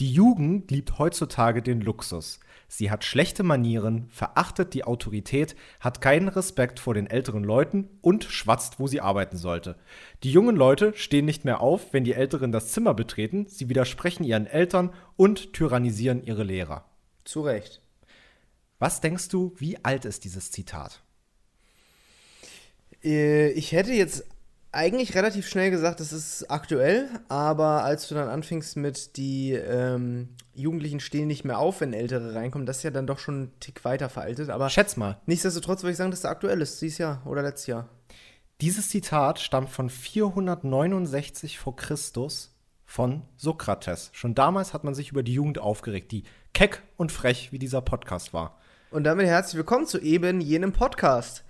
Die Jugend liebt heutzutage den Luxus. Sie hat schlechte Manieren, verachtet die Autorität, hat keinen Respekt vor den älteren Leuten und schwatzt, wo sie arbeiten sollte. Die jungen Leute stehen nicht mehr auf, wenn die Älteren das Zimmer betreten, sie widersprechen ihren Eltern und tyrannisieren ihre Lehrer. Zu Recht. Was denkst du, wie alt ist dieses Zitat? Äh, Ich hätte jetzt eigentlich relativ schnell gesagt, das ist aktuell, aber als du dann anfingst mit die ähm, Jugendlichen stehen nicht mehr auf, wenn Ältere reinkommen, das ist ja dann doch schon einen Tick weiter veraltet. Aber Schätz mal. nichtsdestotrotz würde ich sagen, dass das aktuell ist, dieses Jahr oder letztes Jahr. Dieses Zitat stammt von 469 vor Christus von Sokrates. Schon damals hat man sich über die Jugend aufgeregt, die keck und frech wie dieser Podcast war. Und damit herzlich willkommen zu eben jenem Podcast.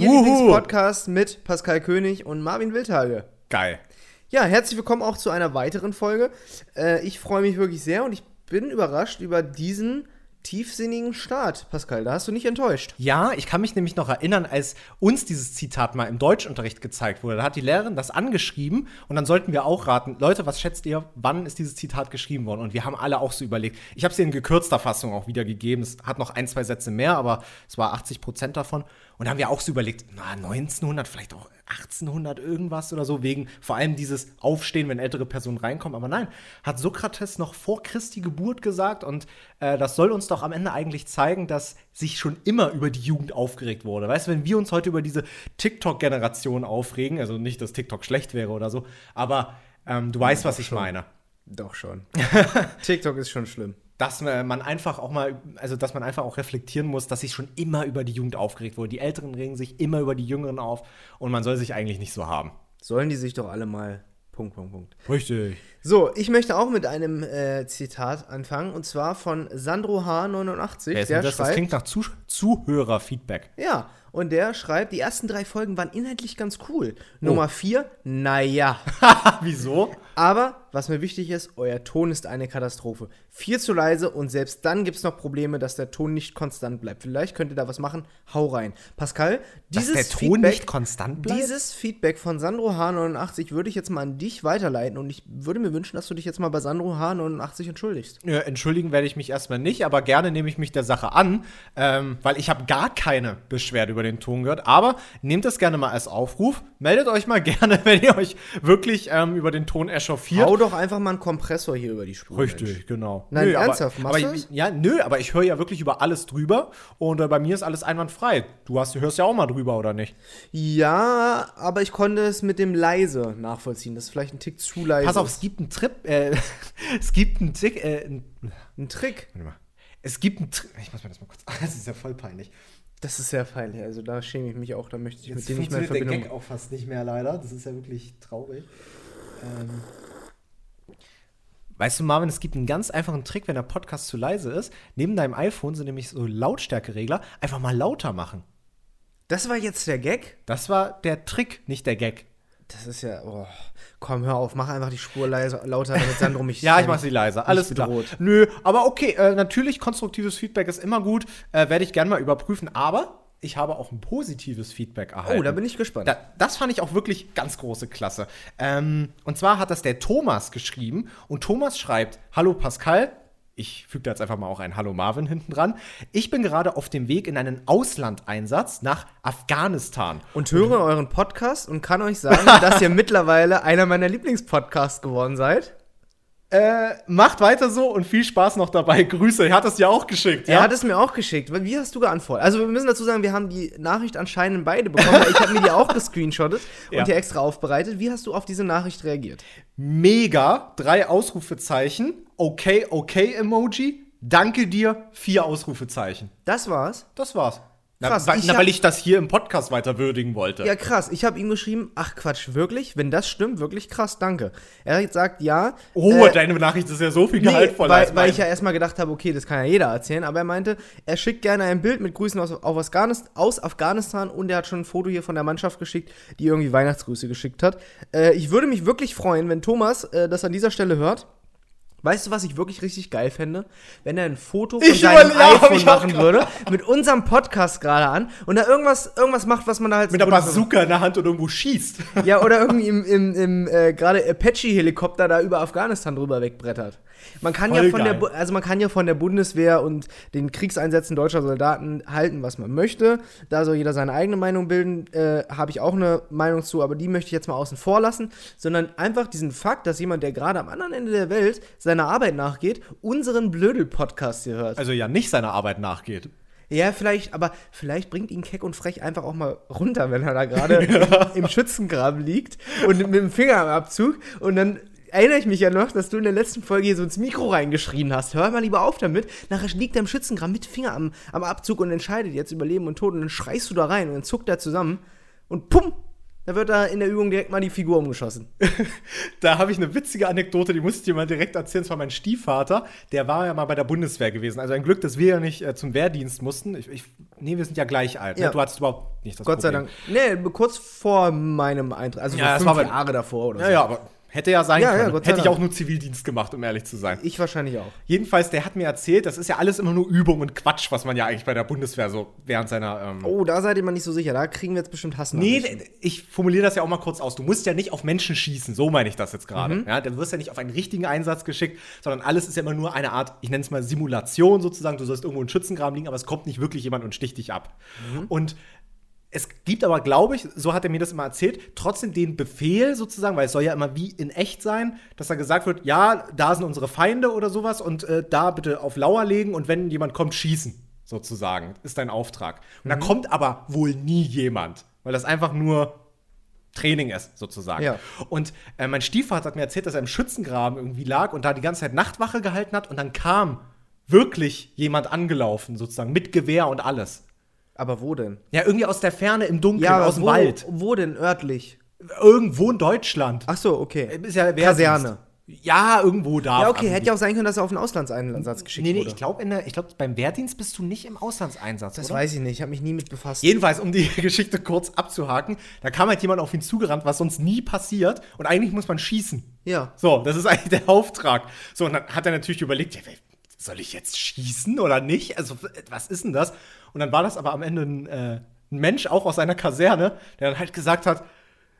Ihr Wuhu. Lieblingspodcast mit Pascal König und Marvin Wildhage. Geil. Ja, herzlich willkommen auch zu einer weiteren Folge. Äh, ich freue mich wirklich sehr und ich bin überrascht über diesen tiefsinnigen Start, Pascal. Da hast du nicht enttäuscht. Ja, ich kann mich nämlich noch erinnern, als uns dieses Zitat mal im Deutschunterricht gezeigt wurde. Da hat die Lehrerin das angeschrieben und dann sollten wir auch raten, Leute, was schätzt ihr, wann ist dieses Zitat geschrieben worden? Und wir haben alle auch so überlegt. Ich habe es in gekürzter Fassung auch wiedergegeben. Es hat noch ein, zwei Sätze mehr, aber es war 80 Prozent davon. Und da haben wir auch so überlegt, na, 1900, vielleicht auch 1800 irgendwas oder so, wegen vor allem dieses Aufstehen, wenn ältere Personen reinkommen. Aber nein, hat Sokrates noch vor Christi Geburt gesagt und äh, das soll uns doch am Ende eigentlich zeigen, dass sich schon immer über die Jugend aufgeregt wurde. Weißt du, wenn wir uns heute über diese TikTok-Generation aufregen, also nicht, dass TikTok schlecht wäre oder so, aber ähm, du weißt, was ich schon. meine. Doch schon. TikTok ist schon schlimm. Dass äh, man einfach auch mal, also dass man einfach auch reflektieren muss, dass sich schon immer über die Jugend aufgeregt wurde. Die Älteren regen sich immer über die Jüngeren auf und man soll sich eigentlich nicht so haben. Sollen die sich doch alle mal. Punkt, Punkt, Punkt. Richtig. So, ich möchte auch mit einem äh, Zitat anfangen und zwar von Sandro H89. Wer ist der denn das? das schreibt, klingt nach Zu Zuhörerfeedback. Ja, und der schreibt, die ersten drei Folgen waren inhaltlich ganz cool. Nummer vier, naja. Wieso? Aber was mir wichtig ist, euer Ton ist eine Katastrophe. Viel zu leise und selbst dann gibt es noch Probleme, dass der Ton nicht konstant bleibt. Vielleicht könnt ihr da was machen. Hau rein. Pascal, Dass dieses der Ton Feedback, nicht konstant bleibt? Dieses Feedback von Sandro H89 würde ich jetzt mal an dich weiterleiten und ich würde mir wünschen, dass du dich jetzt mal bei Sandro H89 entschuldigst. Ja, entschuldigen werde ich mich erstmal nicht, aber gerne nehme ich mich der Sache an, ähm, weil ich habe gar keine Beschwerde über den Ton gehört. Aber nehmt das gerne mal als Aufruf. Meldet euch mal gerne, wenn ihr euch wirklich ähm, über den Ton echauffiert. Hau doch einfach mal einen Kompressor hier über die Spur. Richtig, Mensch. genau. Nein, aber, ernsthaft, machst aber, du das? Ja, nö, aber ich höre ja wirklich über alles drüber und äh, bei mir ist alles einwandfrei. Du hast, hörst ja auch mal drüber, oder nicht? Ja, aber ich konnte es mit dem leise nachvollziehen. Das ist vielleicht ein Tick zu leise. Pass auf, es gibt einen Trip, äh, es gibt einen Tick, äh, einen, Ein Trick. warte mal. Es gibt einen Trick, ich muss mir das mal kurz, das ist ja voll peinlich. Das ist sehr feierlich. Also da schäme ich mich auch. Da möchte ich Jetzt mit dir nicht mehr in funktioniert der Verbindung. Gag auch fast nicht mehr, leider. Das ist ja wirklich traurig. Ähm. Weißt du, Marvin, es gibt einen ganz einfachen Trick, wenn der Podcast zu leise ist. Neben deinem iPhone sind nämlich so Lautstärkeregler. Einfach mal lauter machen. Das war jetzt der Gag? Das war der Trick, nicht der Gag. Das ist ja. Oh. Komm, hör auf. Mach einfach die Spur leise, lauter, damit Sandro mich. Ja, ich mache sie leiser. Alles nicht klar. bedroht. Nö, aber okay, äh, natürlich, konstruktives Feedback ist immer gut. Äh, Werde ich gerne mal überprüfen. Aber ich habe auch ein positives Feedback erhalten. Oh, da bin ich gespannt. Da, das fand ich auch wirklich ganz große Klasse. Ähm, und zwar hat das der Thomas geschrieben. Und Thomas schreibt: Hallo Pascal. Ich füge da jetzt einfach mal auch ein Hallo Marvin hinten dran. Ich bin gerade auf dem Weg in einen Auslandeinsatz nach Afghanistan. und höre euren Podcast und kann euch sagen, dass ihr mittlerweile einer meiner Lieblingspodcasts geworden seid. Äh, macht weiter so und viel Spaß noch dabei. Grüße. Er hat es ja auch geschickt. Er hat es mir auch geschickt. Wie hast du geantwortet? Also wir müssen dazu sagen, wir haben die Nachricht anscheinend beide bekommen. weil ich habe mir die auch gescreenshottet und Ja. hier extra aufbereitet. Wie hast du auf diese Nachricht reagiert? Mega. Drei Ausrufezeichen. Okay, okay Emoji. Danke dir. Vier Ausrufezeichen. Das war's. Das war's. Na, Krass, weil, ich na, weil ich das hier im Podcast weiter würdigen wollte. Ja, krass. Ich habe ihm geschrieben, ach Quatsch, wirklich? Wenn das stimmt, wirklich krass, danke. Er hat gesagt, ja. Oh, äh, deine Nachricht ist ja so viel Nee, gehaltvoller weil, als weil meine. ich ja erstmal gedacht habe, okay, das kann ja jeder erzählen, aber er meinte, er schickt gerne ein Bild mit Grüßen aus, Afghanistan, aus Afghanistan und er hat schon ein Foto hier von der Mannschaft geschickt, die irgendwie Weihnachtsgrüße geschickt hat. Äh, ich würde mich wirklich freuen, wenn Thomas äh, das an dieser Stelle hört. Weißt du, was ich wirklich richtig geil fände? Wenn er ein Foto von Ich seinem iPhone machen würde, mit unserem Podcast gerade an und da irgendwas, irgendwas macht, was man da halt mit der Bazooka in der Hand und irgendwo schießt. ja, oder irgendwie im, im, im äh, gerade Apache-Helikopter da über Afghanistan drüber wegbrettert. Man kann Voll ja von der, geil. Also man kann ja von der Bundeswehr und den Kriegseinsätzen deutscher Soldaten halten, was man möchte. Da soll jeder seine eigene Meinung bilden. Äh, Habe ich auch eine Meinung zu, aber die möchte ich jetzt mal außen vor lassen. Sondern einfach diesen Fakt, dass jemand, der gerade am anderen Ende der Welt seiner Arbeit nachgeht, unseren Blödel-Podcast hier hört. Also ja nicht seiner Arbeit nachgeht. Ja, vielleicht, aber vielleicht bringt ihn keck und frech einfach auch mal runter, wenn er da gerade im, im Schützengraben liegt und mit dem Finger am Abzug. Und dann erinnere ich mich ja noch, dass du in der letzten Folge hier so ins Mikro reingeschrien hast. Hör mal lieber auf damit. Nachher liegt er im Schützengraben mit Finger am, am Abzug und entscheidet jetzt über Leben und Tod. Und dann schreist du da rein und dann zuckt er zusammen und pum! Da wird da in der Übung direkt mal die Figur umgeschossen. Da habe ich eine witzige Anekdote, die muss ich dir mal direkt erzählen. Das war mein Stiefvater, der war ja mal bei der Bundeswehr gewesen. Also ein Glück, dass wir ja nicht äh, zum Wehrdienst mussten. Ich, ich, nee, wir sind ja gleich alt. Ja. Ne? Du hattest überhaupt nicht das Gott sei Problem. Dank. Nee, kurz vor meinem Eintritt. Also Ja, so das fünf war Jahre davor oder Ja, so. ja, aber hätte ja sein Ja, ja, können. Sei hätte ich auch nur Zivildienst gemacht, um ehrlich zu sein. Ich wahrscheinlich auch. Jedenfalls, der hat mir erzählt, das ist ja alles immer nur Übung und Quatsch, was man ja eigentlich bei der Bundeswehr so während seiner. Ähm Oh, da seid ihr mal nicht so sicher. Da kriegen wir jetzt bestimmt Hass. Nee, ich formuliere das ja auch mal kurz aus. Du musst ja nicht auf Menschen schießen, so meine ich das jetzt gerade. Mhm. Ja, du wirst ja nicht auf einen richtigen Einsatz geschickt, sondern alles ist ja immer nur eine Art, ich nenne es mal Simulation sozusagen. Du sollst irgendwo in Schützengraben liegen, aber es kommt nicht wirklich jemand und sticht dich ab. Mhm. Und es gibt aber, glaube ich, so hat er mir das immer erzählt, trotzdem den Befehl sozusagen, weil es soll ja immer wie in echt sein, dass da gesagt wird, ja, da sind unsere Feinde oder sowas und äh, da bitte auf Lauer legen und wenn jemand kommt, schießen, sozusagen, ist dein Auftrag. Und da kommt aber wohl nie jemand, weil das einfach nur Training ist, sozusagen. Ja. Und äh, mein Stiefvater hat mir erzählt, dass er im Schützengraben irgendwie lag und da die ganze Zeit Nachtwache gehalten hat und dann kam wirklich jemand angelaufen, sozusagen, mit Gewehr und alles. Aber wo denn? Ja, irgendwie aus der Ferne im Dunkeln, aber aus dem wo, Wald. Wo denn örtlich? Irgendwo in Deutschland. Ach so, okay. Ist ja. Kaserne. Ja, irgendwo da. Ja, okay, hätte ja auch sein können, dass er auf einen Auslandseinsatz geschickt Nee, nee, wurde. ich glaube, glaub, beim Wehrdienst bist du nicht im Auslandseinsatz. das oder? weiß ich nicht, ich habe mich nie mit befasst. Jedenfalls, um die Geschichte kurz abzuhaken, da kam halt jemand auf ihn zugerannt, was sonst nie passiert. Und eigentlich muss man schießen. Ja. So, das ist eigentlich der Auftrag. So, und dann hat er natürlich überlegt, ja, soll ich jetzt schießen oder nicht? Also, was ist denn das? Und dann war das aber am Ende ein, äh, ein Mensch, auch aus seiner Kaserne, der dann halt gesagt hat,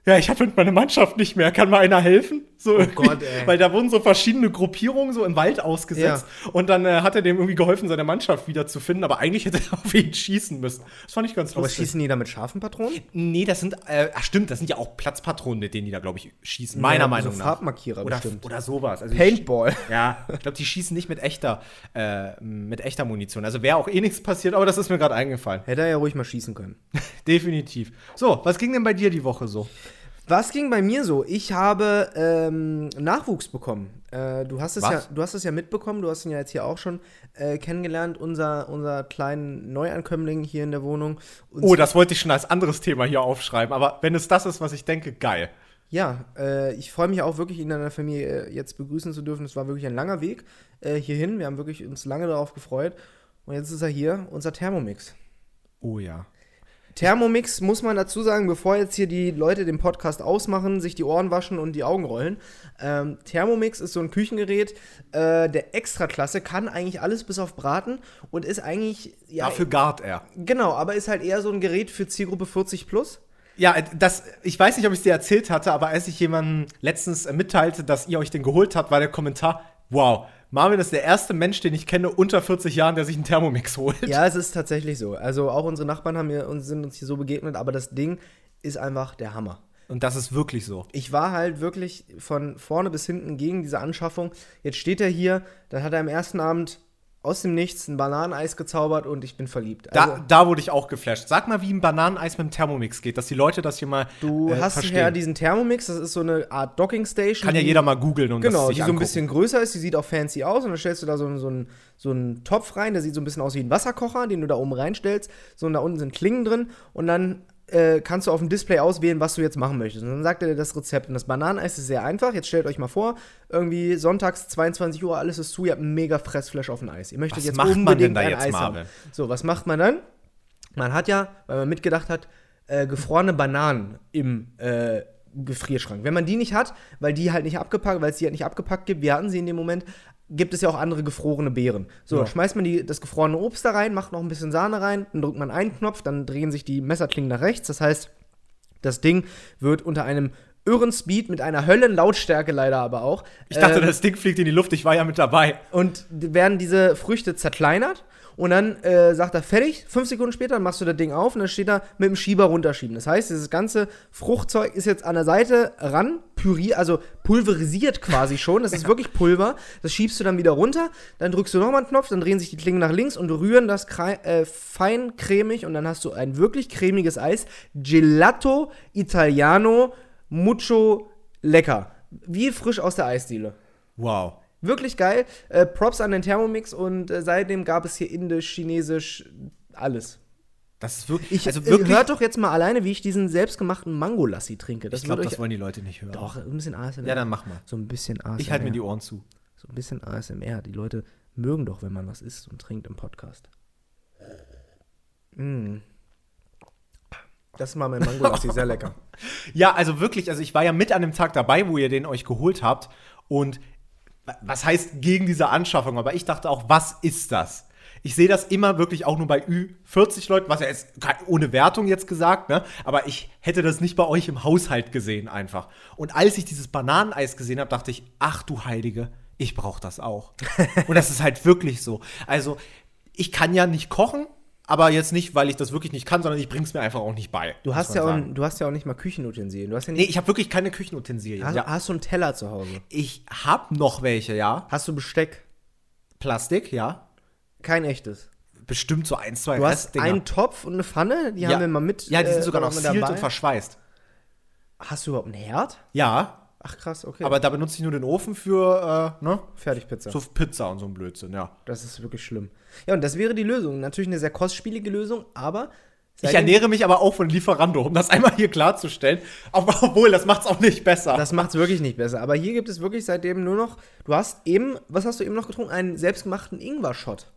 ja, ich habe meine Mannschaft nicht mehr, kann mal einer helfen? So. Oh Gott, ey. Weil da wurden so verschiedene Gruppierungen so im Wald ausgesetzt. Und dann äh, hat er dem irgendwie geholfen, seine Mannschaft wiederzufinden. Aber eigentlich hätte er auf ihn schießen müssen. Das fand ich ganz Aber lustig. schießen die da mit scharfen Patronen? Nee, das sind, äh, ach stimmt, das sind ja auch Platzpatronen, mit denen die da, glaube ich, schießen. Meiner Ja, Meinung so nach. Farbmarkierer oder, bestimmt. oder sowas. Also Paintball. sch- Ja, ich glaube, die schießen nicht mit echter, äh, mit echter Munition. Also wäre auch eh nichts passiert, aber das ist mir gerade eingefallen. Hätte er ja ruhig mal schießen können. Definitiv. So, was ging denn bei dir die Woche so? Was ging bei mir so? Ich habe ähm, Nachwuchs bekommen. Äh, du, hast es Was? ja, du hast es ja mitbekommen, du hast ihn ja jetzt hier auch schon äh, kennengelernt, unser, unser kleinen Neuankömmling hier in der Wohnung. Und Oh, das wollte ich schon als anderes Thema hier aufschreiben. Aber wenn es das ist, was ich denke, geil. Ja, äh, ich freue mich auch wirklich, ihn in der Familie äh, jetzt begrüßen zu dürfen. Es war wirklich ein langer Weg äh, hierhin. Wir haben wirklich uns lange darauf gefreut. Und jetzt ist er hier, unser Thermomix. Oh ja. Thermomix muss man dazu sagen, bevor jetzt hier die Leute den Podcast ausmachen, sich die Ohren waschen und die Augen rollen. Ähm, Thermomix ist so ein Küchengerät äh, der Extraklasse, kann eigentlich alles bis auf Braten und ist eigentlich, ja, Dafür gart er. genau, aber ist halt eher so ein Gerät für Zielgruppe 40 plus. Ja, das, ich weiß nicht, ob ich es dir erzählt hatte, aber als ich jemandem letztens äh, mitteilte, dass ihr euch den geholt habt, war der Kommentar, wow, Marvin ist der erste Mensch, den ich kenne, unter 40 Jahren, der sich einen Thermomix holt. Ja, es ist tatsächlich so. Also auch unsere Nachbarn haben uns, sind uns hier so begegnet, aber das Ding ist einfach der Hammer. Und das ist wirklich so. Ich war halt wirklich von vorne bis hinten gegen diese Anschaffung. Jetzt steht er hier, dann hat er am ersten Abend aus dem Nichts ein Bananeneis gezaubert und ich bin verliebt. Also, Da, da wurde ich auch geflasht. Sag mal, wie ein Bananeneis mit dem Thermomix geht, dass die Leute das hier mal du äh, hast verstehen. ja diesen Thermomix, das ist so eine Art Docking Station. Kann ja die- jeder mal googeln und Genau, das die sich so ein bisschen größer ist, die sieht auch fancy aus und dann stellst du da so, so, einen, so einen Topf rein, der sieht so ein bisschen aus wie ein Wasserkocher, den du da oben reinstellst. So, und da unten sind Klingen drin und dann äh, kannst du auf dem Display auswählen, was du jetzt machen möchtest. Und dann sagt er dir das Rezept. Und das Bananeneis ist sehr einfach. Jetzt stellt euch mal vor, irgendwie sonntags 22 Uhr, alles ist zu, ihr habt einen mega Fressflash auf ein Eis. Ihr möchtet Was jetzt macht man unbedingt denn da ein jetzt, Eis Marvin? haben. So, was macht man dann? Man hat ja, weil man mitgedacht hat, äh, gefrorene Bananen im äh, Gefrierschrank. Wenn man die nicht hat, weil die halt nicht abgepackt, weil es die halt nicht abgepackt gibt, wir hatten sie in dem Moment, gibt es ja auch andere gefrorene Beeren. So, Ja. schmeißt man die, das gefrorene Obst da rein, macht noch ein bisschen Sahne rein, dann drückt man einen Knopf, dann drehen sich die Messerklingen nach rechts. Das heißt, das Ding wird unter einem irren Speed mit einer Höllenlautstärke leider aber auch. Ich dachte, Ähm, das Ding fliegt in die Luft, ich war ja mit dabei. und werden diese Früchte zerkleinert und dann äh, sagt er fertig, fünf Sekunden später dann machst du das Ding auf und dann steht da mit dem Schieber runterschieben. Das heißt, dieses ganze Fruchtzeug ist jetzt an der Seite ran, püriert, also pulverisiert quasi schon. Das ist wirklich Pulver. Das schiebst du dann wieder runter, dann drückst du nochmal einen Knopf, dann drehen sich die Klingen nach links und rühren das äh, fein cremig und dann hast du ein wirklich cremiges Eis. Gelato Italiano Mucho lecker. Wie frisch aus der Eisdiele. Wow. Wirklich geil. Äh, Props an den Thermomix und äh, seitdem gab es hier Indisch, Chinesisch, alles. Das ist wirklich. Ich, also äh, wirklich. hört doch jetzt mal alleine, wie ich diesen selbstgemachten Mango-Lassi trinke. Das ich glaube, das wollen die Leute nicht hören. Doch, ein bisschen ASMR. Ja, dann mach mal. So ein bisschen ASMR. Ich halte mir die Ohren zu. So ein bisschen ASMR. Die Leute mögen doch, wenn man was isst und trinkt im Podcast. Mm. Das ist mal mein Mango-Lassi, sehr lecker. Ja, also wirklich, also ich war ja mit an dem Tag dabei, wo ihr den euch geholt habt. Und was heißt gegen diese Anschaffung? Aber ich dachte auch, was ist das? Ich sehe das immer wirklich auch nur bei Ü40 Leuten, was ja jetzt ohne Wertung jetzt gesagt, ne? Aber ich hätte das nicht bei euch im Haushalt gesehen einfach. Und als ich dieses Bananeneis gesehen habe, dachte ich, ach du Heilige, ich brauche das auch. Und das ist halt wirklich so. Also, ich kann ja nicht kochen, aber jetzt nicht, weil ich das wirklich nicht kann, sondern ich bring's mir einfach auch nicht bei. Du hast, ja auch, du hast ja auch nicht mal Küchenutensilien. Du hast ja Nee, nicht. ich habe wirklich keine Küchenutensilien. hast, ja. hast du einen Teller zu Hause? Ich habe noch welche, ja. Hast du Besteck? Plastik, ja. Kein echtes. Bestimmt so ein, zwei Du hast einen Topf und eine Pfanne, die ja. haben wir mal mit. Ja, die sind äh, sogar noch mit sealed dabei. und verschweißt. Hast du überhaupt einen Herd? Ja, Ach krass, okay. aber da benutze ich nur den Ofen für, äh, ne? Fertigpizza. So Pizza und so ein Blödsinn, ja. Das ist wirklich schlimm. Ja, und das wäre die Lösung. Natürlich eine sehr kostspielige Lösung, aber. Ich ernähre mich aber auch von Lieferando, um das einmal hier klarzustellen. Obwohl, das macht's auch nicht besser. Das macht es wirklich nicht besser. Aber hier gibt es wirklich seitdem nur noch. Du hast eben, was hast du eben noch getrunken? Einen selbstgemachten Ingwer-Shot.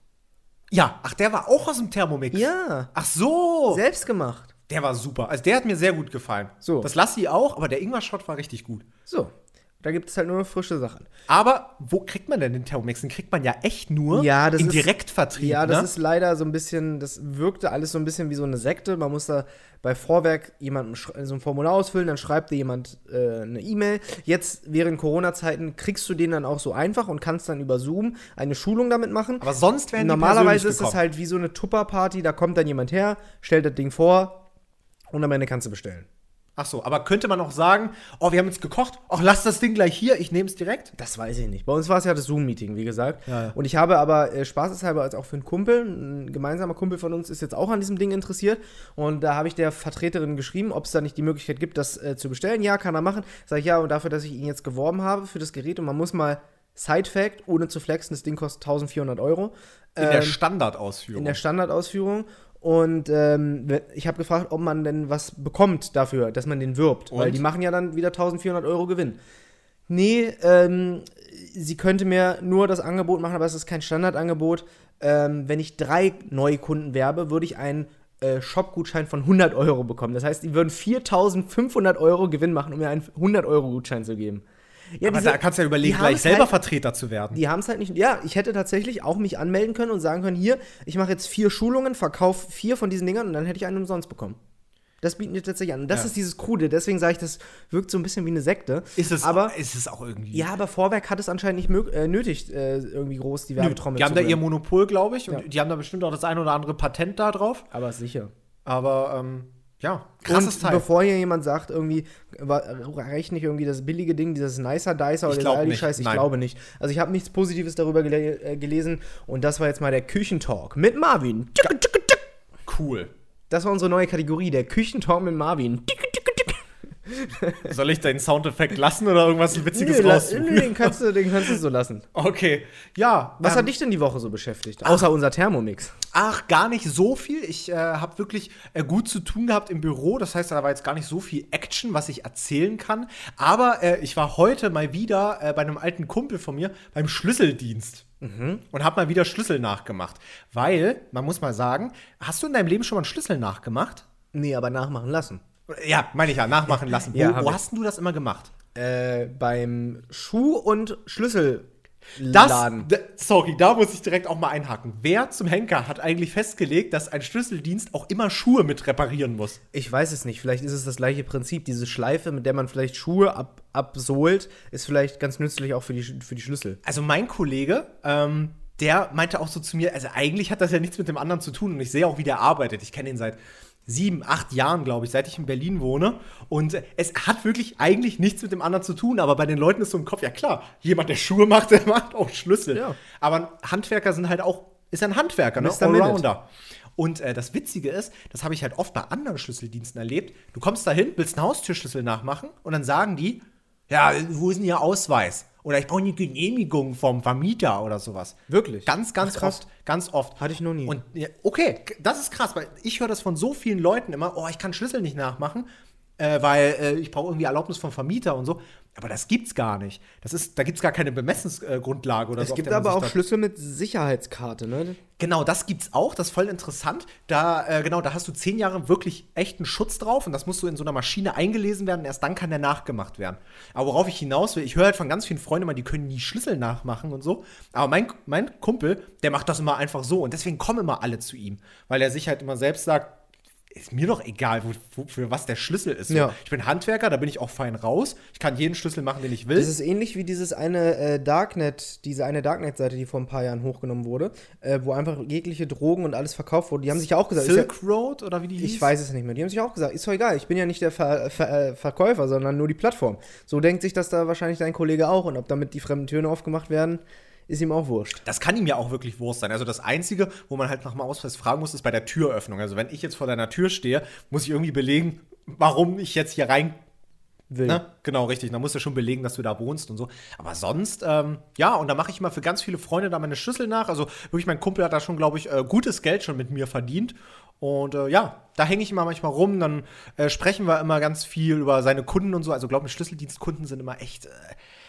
ja, ach, der war auch aus dem Thermomix. Ja. Ach so. Selbst gemacht. Der war super. Also der hat mir sehr gut gefallen. So. Das Lassi auch, aber der Ingwer-Shot war richtig gut. So. Da gibt es halt nur noch frische Sachen. Aber wo kriegt man denn den Thermomix? Den kriegt man ja echt nur Ja, das im ist- Direktvertrieb. Ja, das ne? ist leider so ein bisschen, das wirkte alles so ein bisschen wie so eine Sekte. Man muss da bei Vorwerk jemandem so ein Formular ausfüllen, dann schreibt dir jemand äh, eine E-Mail. Jetzt während Corona-Zeiten kriegst du den dann auch so einfach und kannst dann über Zoom eine Schulung damit machen. Aber sonst die Normalerweise ist es halt wie so eine Tupper-Party, da kommt dann jemand her, stellt das Ding vor und am Ende kannst du bestellen. Ach so, aber könnte man auch sagen, oh, wir haben jetzt gekocht, ach, lass das Ding gleich hier, ich nehme es direkt? Das weiß ich nicht. Bei uns war es ja das Zoom-Meeting, wie gesagt. Ja, ja. Und ich habe aber äh, spaßeshalber als auch für einen Kumpel, ein gemeinsamer Kumpel von uns ist jetzt auch an diesem Ding interessiert. Und da habe ich der Vertreterin geschrieben, ob es da nicht die Möglichkeit gibt, das äh, zu bestellen. Ja, kann er machen. Sag ich ja, und dafür, dass ich ihn jetzt geworben habe für das Gerät und man muss mal Side-Fact, ohne zu flexen, das Ding kostet 1400 Euro. In der Ähm, Standardausführung. in der Standardausführung. Und ähm, ich habe gefragt, ob man denn was bekommt dafür, dass man den wirbt. Weil Und? die machen ja dann wieder 1400 Euro Gewinn. Nee, ähm, sie könnte mir nur das Angebot machen, aber es ist kein Standardangebot. Ähm, wenn ich drei neue Kunden werbe, würde ich einen äh, Shop-Gutschein von 100 Euro bekommen. Das heißt, die würden 4500 Euro Gewinn machen, um mir einen 100-Euro-Gutschein zu geben. Ja, aber diese- da kannst du ja überlegen, gleich selber halt- Vertreter zu werden. die haben es halt nicht. Ja, ich hätte tatsächlich auch mich anmelden können und sagen können: Hier, ich mache jetzt vier Schulungen, verkaufe vier von diesen Dingern und dann hätte ich einen umsonst bekommen. Das bieten die tatsächlich an. Und das Ja. ist dieses Krude. Deswegen sage ich, das wirkt so ein bisschen wie eine Sekte. ist, es, aber ist es auch irgendwie. ja, aber Vorwerk hat es anscheinend nicht äh, nötig, äh, irgendwie groß die Werbetrommel die haben zu da ihr. Monopol, glaube ich, und Ja. die haben da bestimmt auch das ein oder andere Patent da drauf. Aber sicher. Aber ähm, ja, krasses und Teil. bevor hier jemand sagt, irgendwie, reicht nicht irgendwie das billige Ding, dieses Nicer Dicer oder Ich dieser glaub Aldi nicht. Scheiß, ich Nein. glaube nicht. Also ich habe nichts Positives darüber gele äh, gelesen und das war jetzt mal der Küchentalk mit Marvin. Cool. Das war unsere neue Kategorie, der Küchentalk mit Marvin. Tschicke, tschicke. Soll ich deinen Soundeffekt lassen oder irgendwas Witziges la- raussuchen? nö, den kannst, du, den kannst du so lassen. Okay, ja. Was ähm, hat dich denn die Woche so beschäftigt? Außer unser Thermomix. Ach, gar nicht so viel. Ich äh, habe wirklich äh, gut zu tun gehabt im Büro. Das heißt, da war jetzt gar nicht so viel Action, was ich erzählen kann. Aber äh, ich war heute mal wieder äh, bei einem alten Kumpel von mir beim Schlüsseldienst. Und habe mal wieder Schlüssel nachgemacht. Weil, man muss mal sagen, hast du in deinem Leben schon mal einen Schlüssel nachgemacht? Nee, aber nachmachen lassen. Ja, meine ich ja, nachmachen lassen. Ja, wo hab wo hast denn du das immer gemacht? Äh, beim Schuh- und Schlüssel. Das, Laden. sorry, da muss ich direkt auch mal einhaken. Wer zum Henker hat eigentlich festgelegt, dass ein Schlüsseldienst auch immer Schuhe mit reparieren muss? Ich weiß es nicht. Vielleicht ist es das gleiche Prinzip. Diese Schleife, mit der man vielleicht Schuhe ab, absohlt, ist vielleicht ganz nützlich auch für die, für die Schlüssel. Also mein Kollege, ähm, der meinte auch so zu mir, also eigentlich hat das ja nichts mit dem anderen zu tun und ich sehe auch, wie der arbeitet. Ich kenne ihn seit sieben, acht Jahren, glaube ich, seit ich in Berlin wohne. Und es hat wirklich eigentlich nichts mit dem anderen zu tun, aber bei den Leuten ist so im Kopf, ja klar, jemand, der Schuhe macht, der macht auch Schlüssel. Ja. Aber Handwerker sind halt auch, ist ein Handwerker, ne? Mr. Allrounder. Und äh, das Witzige ist, das habe ich halt oft bei anderen Schlüsseldiensten erlebt. Du kommst da hin, willst einen Haustürschlüssel nachmachen und dann sagen die, ja, wo ist denn Ihr Ausweis? Oder ich brauche eine Genehmigung vom Vermieter oder sowas. Wirklich? Ganz, ganz Ach, oft. Ganz oft. Hatte ich noch nie. Und ja, okay, das ist krass, weil ich höre das von so vielen Leuten immer, oh, ich kann Schlüssel nicht nachmachen, äh, weil äh, ich brauche irgendwie Erlaubnis vom Vermieter und so. Aber das gibt's gar nicht. Das ist, da gibt's gar keine Bemessungsgrundlage oder Es so. auf gibt aber auch Schlüssel mit Sicherheitskarte, ne? Genau, das gibt's auch. Das ist voll interessant. Da, äh, genau, da hast du zehn Jahre wirklich echten Schutz drauf und das muss so in so einer Maschine eingelesen werden. Erst dann kann der nachgemacht werden. Aber worauf ich hinaus will, ich höre halt von ganz vielen Freunden immer, die können nie Schlüssel nachmachen und so. Aber mein, mein Kumpel, der macht das immer einfach so und deswegen kommen immer alle zu ihm, weil er sich halt immer selbst sagt, ist mir doch egal, wo, wo, für was der Schlüssel ist. So, Ja. Ich bin Handwerker, da bin ich auch fein raus. Ich kann jeden Schlüssel machen, den ich will. Das ist ähnlich wie dieses eine äh, Darknet, diese eine Darknet-Seite, die vor ein paar Jahren hochgenommen wurde, äh, wo einfach jegliche Drogen und alles verkauft wurde. Die haben sich ja auch gesagt, ist ja, Silk Road oder wie die hieß? ich weiß es nicht mehr. Die haben sich auch gesagt, ist doch egal, ich bin ja nicht der Ver Ver äh, Verkäufer, sondern nur die Plattform. So denkt sich das da wahrscheinlich dein Kollege auch und ob damit die fremden Türen aufgemacht werden, ist ihm auch wurscht. Das kann ihm ja auch wirklich Wurst sein. Also das Einzige, wo man halt nach dem Ausweis fragen muss, ist bei der Türöffnung. Also wenn ich jetzt vor deiner Tür stehe, muss ich irgendwie belegen, warum ich jetzt hier rein. Will. Ne? Genau, richtig. Da musst du schon belegen, dass du da wohnst und so. Aber sonst, ähm, ja, und da mache ich mal für ganz viele Freunde da meine Schlüssel nach. Also wirklich, mein Kumpel hat da schon, glaube ich, äh, gutes Geld schon mit mir verdient. Und äh, ja, da hänge ich immer manchmal rum. Dann äh, sprechen wir immer ganz viel über seine Kunden und so. Also glaube ich, Schlüsseldienstkunden sind immer echt, äh,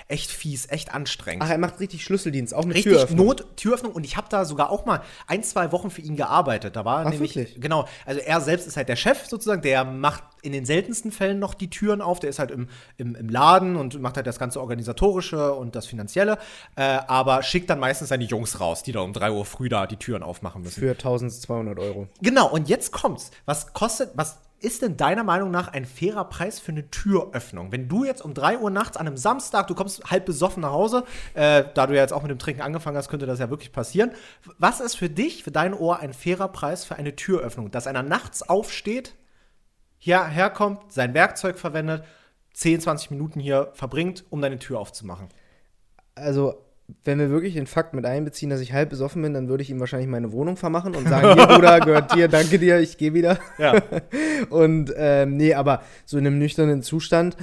echt fies, echt anstrengend Ach, er macht richtig Schlüsseldienst, auch mit richtig Türöffnung. Not Türöffnung und ich habe da sogar auch mal ein, zwei Wochen für ihn gearbeitet. Da war Ach, nämlich wirklich? genau, also er selbst ist halt der Chef sozusagen, der macht in den seltensten Fällen noch die Türen auf, der ist halt im, im, im Laden und macht halt das ganze organisatorische und das finanzielle, äh, aber schickt dann meistens seine Jungs raus, die da um 3 Uhr früh da die Türen aufmachen müssen. Für 1200 Euro. Genau, und jetzt kommt's. Was kostet, was ist denn deiner Meinung nach ein fairer Preis für eine Türöffnung? Wenn du jetzt um 3 Uhr nachts an einem Samstag, du kommst halb besoffen nach Hause, äh, da du ja jetzt auch mit dem Trinken angefangen hast, könnte das ja wirklich passieren. Was ist für dich, für dein Ohr, ein fairer Preis für eine Türöffnung? Dass einer nachts aufsteht, hier herkommt, sein Werkzeug verwendet, 10, 20 Minuten hier verbringt, um deine Tür aufzumachen. Also, wenn wir wirklich den Fakt mit einbeziehen, dass ich halb besoffen bin, dann würde ich ihm wahrscheinlich meine Wohnung vermachen und sagen, hier, Bruder, gehört dir, danke dir, ich gehe wieder. Ja. Und ähm, nee, aber so in einem nüchternen Zustand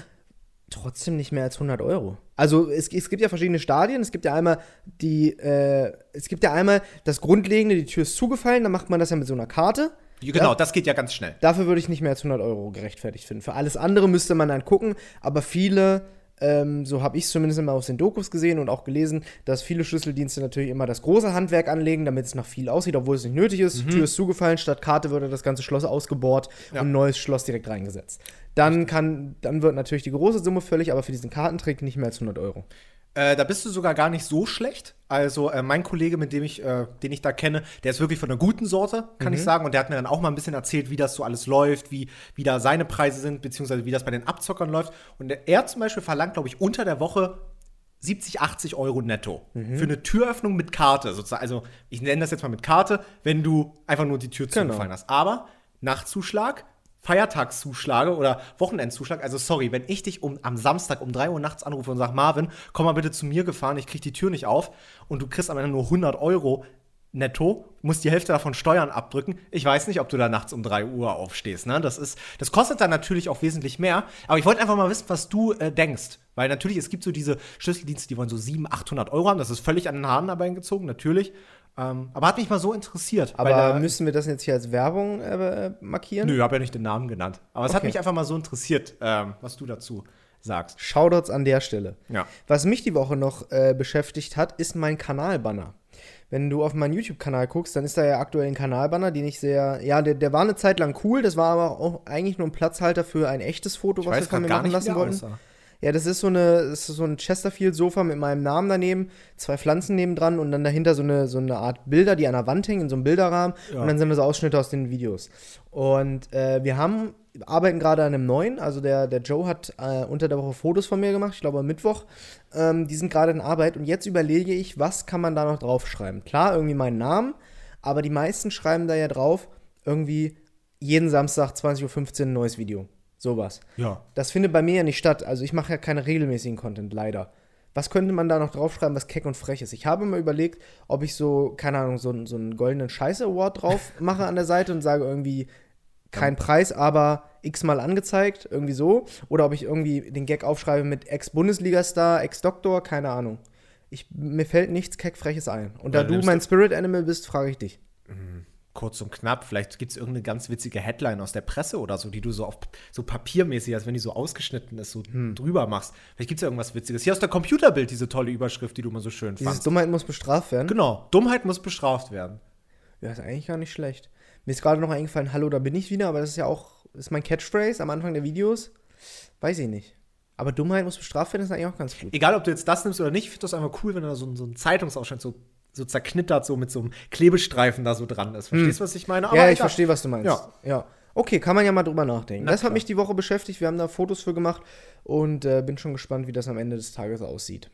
trotzdem nicht mehr als 100 Euro. Also es, es gibt ja verschiedene Stadien. Es gibt ja einmal die, äh, es gibt ja einmal das Grundlegende, die Tür ist zugefallen, dann macht man das ja mit so einer Karte. genau, das geht ja ganz schnell. Dafür würde ich nicht mehr als 100 Euro gerechtfertigt finden. Für alles andere müsste man dann gucken, aber viele, ähm, so habe ich es zumindest immer aus den Dokus gesehen und auch gelesen, dass viele Schlüsseldienste natürlich immer das große Handwerk anlegen, damit es nach viel aussieht, obwohl es nicht nötig ist. Tür ist zugefallen, statt Karte wird das ganze Schloss ausgebohrt Ja. und ein neues Schloss direkt reingesetzt. Dann kann, dann wird natürlich die große Summe fällig, aber für diesen Kartentrick nicht mehr als 100 Euro. Äh, da bist du sogar gar nicht so schlecht. Also äh, mein Kollege, mit dem ich, äh, den ich da kenne, der ist wirklich von einer guten Sorte, kann ich sagen. Und der hat mir dann auch mal ein bisschen erzählt, wie das so alles läuft, wie, wie da seine Preise sind, beziehungsweise wie das bei den Abzockern läuft. Und der, er zum Beispiel verlangt, glaube ich, unter der Woche 70, 80 Euro netto. Für eine Türöffnung mit Karte sozusagen. Also ich nenne das jetzt mal mit Karte, wenn du einfach nur die Tür Genau. zugefallen hast. Aber Nachtzuschlag, Feiertagszuschläge oder Wochenendzuschlag. Also sorry, wenn ich dich um, am Samstag um 3 Uhr nachts anrufe und sage, Marvin, komm mal bitte zu mir gefahren, ich krieg die Tür nicht auf und du kriegst am Ende nur 100 Euro netto, musst die Hälfte davon Steuern abdrücken. Ich weiß nicht, ob du da nachts um 3 Uhr aufstehst. Ne? Das, ist, das kostet dann natürlich auch wesentlich mehr. Aber ich wollte einfach mal wissen, was du äh, denkst. Weil natürlich, es gibt so diese Schlüsseldienste, die wollen so 700, 800 Euro haben. Das ist völlig an den Haaren dabei gezogen, natürlich. Ähm, aber hat mich mal so interessiert. Aber da- müssen wir das jetzt hier als Werbung äh, markieren? Nö, ich habe ja nicht den Namen genannt. Aber es hat Okay. mich einfach mal so interessiert, ähm, was du dazu sagst. Shoutouts an der Stelle. Ja. Was mich die Woche noch äh, beschäftigt hat, ist mein Kanalbanner. Wenn du auf meinen YouTube-Kanal guckst, dann ist da ja aktuell ein Kanalbanner, den ich sehr, ja, der, der war eine Zeit lang cool, das war aber auch eigentlich nur ein Platzhalter für ein echtes Foto, was wir von mir machen lassen wollten. aussah. Ja, das ist so eine, das ist so ein Chesterfield-Sofa mit meinem Namen daneben, zwei Pflanzen nebendran und dann dahinter so eine, so eine Art Bilder, die an der Wand hängen, in so einem Bilderrahmen. Ja. Und dann sind das Ausschnitte aus den Videos. Und äh, wir haben, arbeiten gerade an einem neuen. Also der, der Joe hat äh, unter der Woche Fotos von mir gemacht, ich glaube am Mittwoch. Ähm, die sind gerade in Arbeit und jetzt überlege ich, was kann man da noch draufschreiben. Klar, irgendwie meinen Namen, aber die meisten schreiben da ja drauf, irgendwie jeden Samstag 20.15 Uhr ein neues Video. Sowas. Ja. Das findet bei mir ja nicht statt. Also ich mache ja keine regelmäßigen Content, leider. Was könnte man da noch draufschreiben, was keck und frech ist? Ich habe mir überlegt, ob ich so, keine Ahnung, so, einen- so einen goldenen Scheiße-Award drauf mache an der Seite und sage irgendwie, kein Preis, aber x-mal angezeigt, irgendwie so. Oder ob ich irgendwie den Gag aufschreibe mit Ex-Bundesliga-Star, Ex-Doktor, keine Ahnung. Ich, mir fällt nichts keck-freches ein. Und da Ja, du mein Spirit Animal bist, frage ich dich. Kurz und knapp, vielleicht gibt es irgendeine ganz witzige Headline aus der Presse oder so, die du so auf so papiermäßig, als wenn die so ausgeschnitten ist, so Hm. drüber machst. Vielleicht gibt es ja irgendwas Witziges. Hier aus der Computerbild, diese tolle Überschrift, die du mal so schön Dieses fandst. Dummheit muss bestraft werden. Genau, Dummheit muss bestraft werden. Ja, ist eigentlich gar nicht schlecht. Mir ist gerade noch eingefallen, hallo, da bin ich wieder, aber das ist ja auch, ist mein Catchphrase am Anfang der Videos. Weiß ich nicht. Aber Dummheit muss bestraft werden, ist eigentlich auch ganz gut. Egal, ob du jetzt das nimmst oder nicht, ich finde das einfach cool, wenn da so, ein- so ein Zeitungsausschnitt so, so zerknittert, so mit so einem Klebestreifen da so dran ist. Verstehst du, was ich meine? Hm. ja, ich verstehe, was du meinst. Ja. ja. Okay, kann man ja mal drüber nachdenken. Na das hat klar. mich die Woche beschäftigt. Wir haben da Fotos für gemacht und äh, bin schon gespannt, wie das am Ende des Tages aussieht.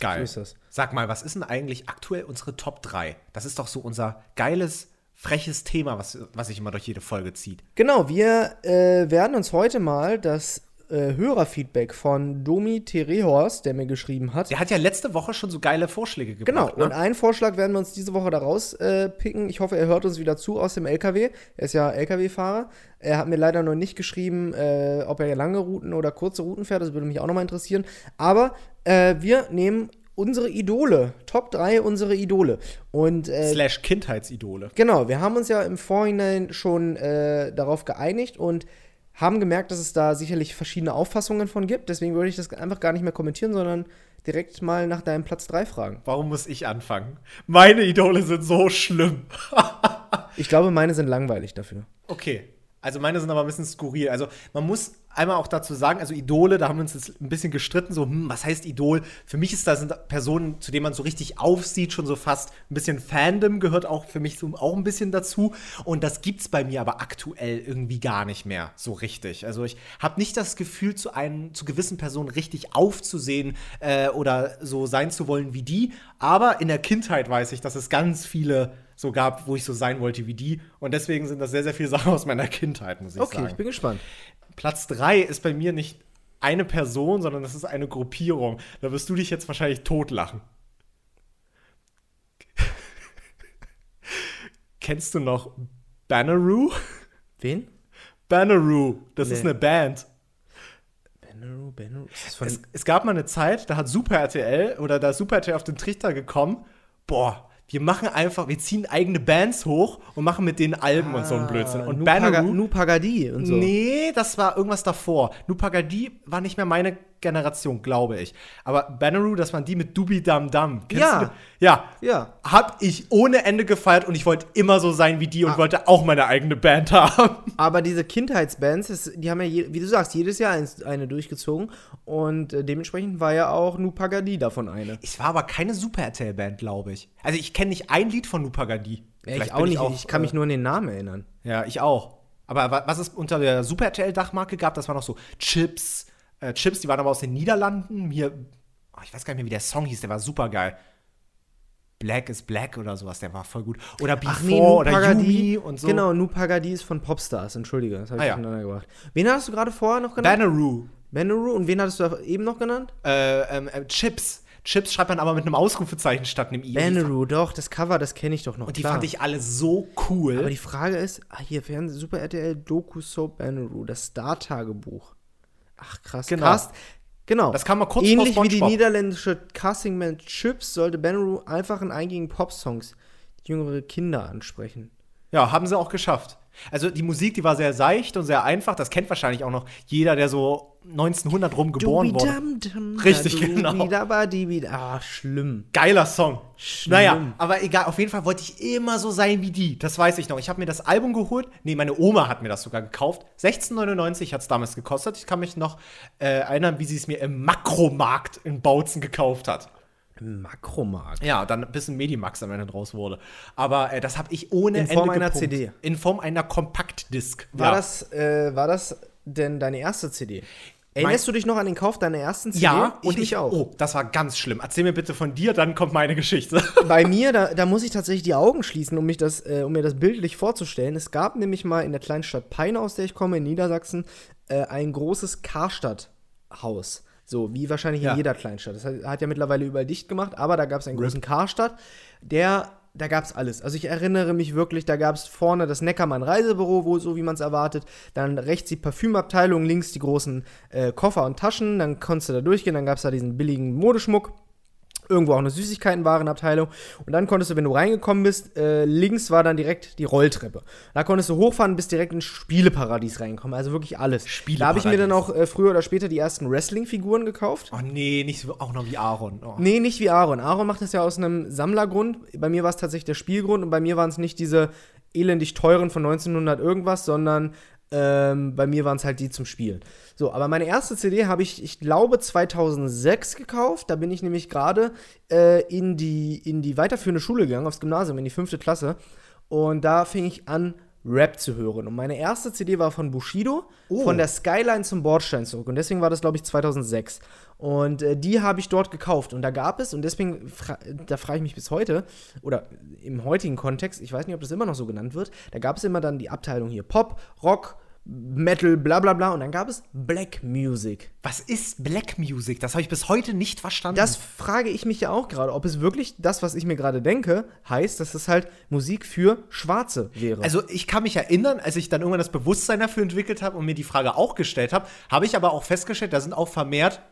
So Geil. ist das. Sag mal, was ist denn eigentlich aktuell unsere Top 3? Das ist doch so unser geiles, freches Thema, was, was sich immer durch jede Folge zieht. Genau, wir äh, werden uns heute mal das äh, Hörerfeedback von Domi Terehorst, der mir geschrieben hat, Der hat ja letzte Woche schon so geile Vorschläge Genau, gebracht. und ne? einen Vorschlag werden wir uns diese Woche da rauspicken. Äh, picken. ich hoffe, er hört uns wieder zu aus dem LKW. Er ist ja LKW-Fahrer. Er hat mir leider noch nicht geschrieben, äh, ob er lange Routen oder kurze Routen fährt. Das würde mich auch nochmal interessieren. Aber äh, wir nehmen unsere Idole, Top 3 unsere Idole. Und äh, Slash Kindheitsidole. Genau, wir haben uns ja im Vorhinein schon äh, darauf geeinigt und haben gemerkt, dass es da sicherlich verschiedene Auffassungen von gibt. Deswegen würde ich das einfach gar nicht mehr kommentieren, sondern direkt mal nach deinem Platz 3 fragen. Warum muss ich anfangen? Meine Idole sind so schlimm. Ich glaube, meine sind langweilig dafür. Okay. Also meine sind aber ein bisschen skurril. Also man muss einmal auch dazu sagen, also Idole, da haben wir uns jetzt ein bisschen gestritten, so, hm, was heißt Idol? Für mich ist das sind Personen, zu denen man so richtig aufsieht, schon so fast ein bisschen Fandom gehört auch für mich so auch ein bisschen dazu. Und das gibt's bei mir aber aktuell irgendwie gar nicht mehr so richtig. Also ich habe nicht das Gefühl, zu einem, zu gewissen Personen richtig aufzusehen äh, oder so sein zu wollen wie die. Aber in der Kindheit weiß ich, dass es ganz viele so gab, wo ich so sein wollte wie die. Und deswegen sind das sehr, sehr viele Sachen aus meiner Kindheit, muss ich Okay, sagen. ich bin gespannt. Platz 3 ist bei mir nicht eine Person, sondern das ist eine Gruppierung. Da wirst du dich jetzt wahrscheinlich totlachen. Kennst du noch Banneroo? Wen? Banneroo, das ist Nee. eine Band. Ist das von Es, es gab mal eine Zeit, da hat Super RTL oder da ist Super RTL auf den Trichter gekommen, boah, wir machen einfach, wir ziehen eigene Bands hoch und machen mit denen Alben und so einen Blödsinn. Und Nupaga, Banneroo, Nupagadi und so. Nee, das war irgendwas davor. Nupagadi war nicht mehr meine Generation, glaube ich. Aber Banneroo, das waren die mit Dubi Dam Dam. Kennst Ja. Ja. Ja. Hab ich ohne Ende gefeiert und ich wollte immer so sein wie die Ah. und wollte auch meine eigene Band haben. Aber diese Kindheitsbands, die haben ja, wie du sagst, jedes Jahr eine durchgezogen. Und äh, dementsprechend war ja auch Nupagadi davon eine. Es war aber keine Super RTL-Band, glaube ich. Also ich kenne nicht ein Lied von Nupagadi. Ja, ich Vielleicht auch nicht. Ich, kann äh, mich nur an den Namen erinnern. Ja, ich auch. Aber wa- was es unter der Super RTL-Dachmarke gab, das war noch so Chips. Äh, Chips, die waren aber aus den Niederlanden. Hier, oh, ich weiß gar nicht mehr, wie der Song hieß, der war super geil. Black is Black oder sowas, der war voll gut. Oder Before oder Yumi und so. Genau, Nupagadi ist von Popstars. Entschuldige, das habe ich Ah, ja. durcheinander gebracht. Wen hattest du gerade vorher noch genannt? Banneroo. Banneroo. Und wen hattest du eben noch genannt? Äh, ähm, äh, Chips. Chips schreibt man aber mit einem Ausrufezeichen statt einem I. Banneroo, doch, das Cover, das kenne ich doch noch. Und die klar. fand ich alle so cool. Aber die Frage ist, ah, hier, Fernseh, Super RTL, Doku Soap Banneroo, das Star-Tagebuch. Ach, krass. Genau. Cast, genau. Das kam mal kurz Ähnlich vor wie die niederländische Casting-Band Chips sollte Banneroo einfach in eingängigen Pop-Songs jüngere Kinder ansprechen. ja, haben sie auch geschafft. Also die Musik, die war sehr seicht und sehr einfach. Das kennt wahrscheinlich auch noch jeder, der so 1900 rum geboren wurde. Richtig, genau. Ah, schlimm. Geiler Song. Schlimm. Naja, aber egal, auf jeden Fall wollte ich immer so sein wie die. Das weiß ich noch. Ich habe mir das Album geholt. Nee, meine Oma hat mir das sogar gekauft. 16,99 hat es damals gekostet. Ich kann mich noch äh, erinnern, wie sie es mir im Makromarkt in Bautzen gekauft hat. Makromarkt. Ja, dann bis ein Medimax am Ende draus wurde. Aber äh, das habe ich ohne In Ende Form einer gepumpt. CD. In Form einer Kompaktdisk. War, ja. das, äh, war das denn deine erste CD? Erinnerst du dich noch an den Kauf deiner ersten CD? Ja, ich und mich auch. Oh, das war ganz schlimm. Erzähl mir bitte von dir, dann kommt meine Geschichte. Bei mir, da, da muss ich tatsächlich die Augen schließen, um, mich das, äh, um mir das bildlich vorzustellen. Es gab nämlich mal in der kleinen Stadt Peine, aus der ich komme, in Niedersachsen, äh, ein großes Karstadt-Haus. So, wie wahrscheinlich Ja. in jeder Kleinstadt. Das hat, hat ja mittlerweile überall dicht gemacht, aber da gab es einen großen Karstadt, der, da gab es alles. Also ich erinnere mich wirklich, da gab es vorne das Neckermann Reisebüro, wo so wie man es erwartet, dann rechts die Parfümabteilung, links die großen äh, Koffer und Taschen, dann konntest du da durchgehen, dann gab es da diesen billigen Modeschmuck. Irgendwo auch eine Süßigkeitenwarenabteilung. Und dann konntest du, wenn du reingekommen bist, äh, links war dann direkt die Rolltreppe. Da konntest du hochfahren, bis direkt ins Spieleparadies reinkommen. Also wirklich alles. Da habe ich mir dann auch äh, früher oder später die ersten Wrestling-Figuren gekauft. Oh nee, nicht so, auch noch wie Aaron. Oh. Nee, nicht wie Aaron. Aaron macht das ja aus einem Sammlergrund. Bei mir war es tatsächlich der Spielgrund und bei mir waren es nicht diese elendig teuren von 1900 irgendwas, sondern ähm, bei mir waren es halt die zum Spielen. So, aber meine erste CD habe ich, ich glaube, 2006 gekauft. Da bin ich nämlich gerade äh, in, die, in die weiterführende Schule gegangen, aufs Gymnasium, in die fünfte Klasse. Und da fing ich an, Rap zu hören. Und meine erste CD war von Bushido, Oh. von der Skyline zum Bordstein zurück. Und deswegen war das, glaube ich, 2006. Und äh, die habe ich dort gekauft. Und da gab es, und deswegen, fra da frage ich mich bis heute, oder im heutigen Kontext, ich weiß nicht, ob das immer noch so genannt wird, da gab es immer dann die Abteilung hier Pop, Rock, Metal, bla bla bla. Und dann gab es Black Music. Was ist Black Music? Das habe ich bis heute nicht verstanden. Das frage ich mich ja auch gerade, ob es wirklich das, was ich mir gerade denke, heißt, dass es halt Musik für Schwarze wäre. also ich kann mich erinnern, als ich dann irgendwann das Bewusstsein dafür entwickelt habe und mir die Frage auch gestellt habe, habe ich aber auch festgestellt, da sind auch vermehrt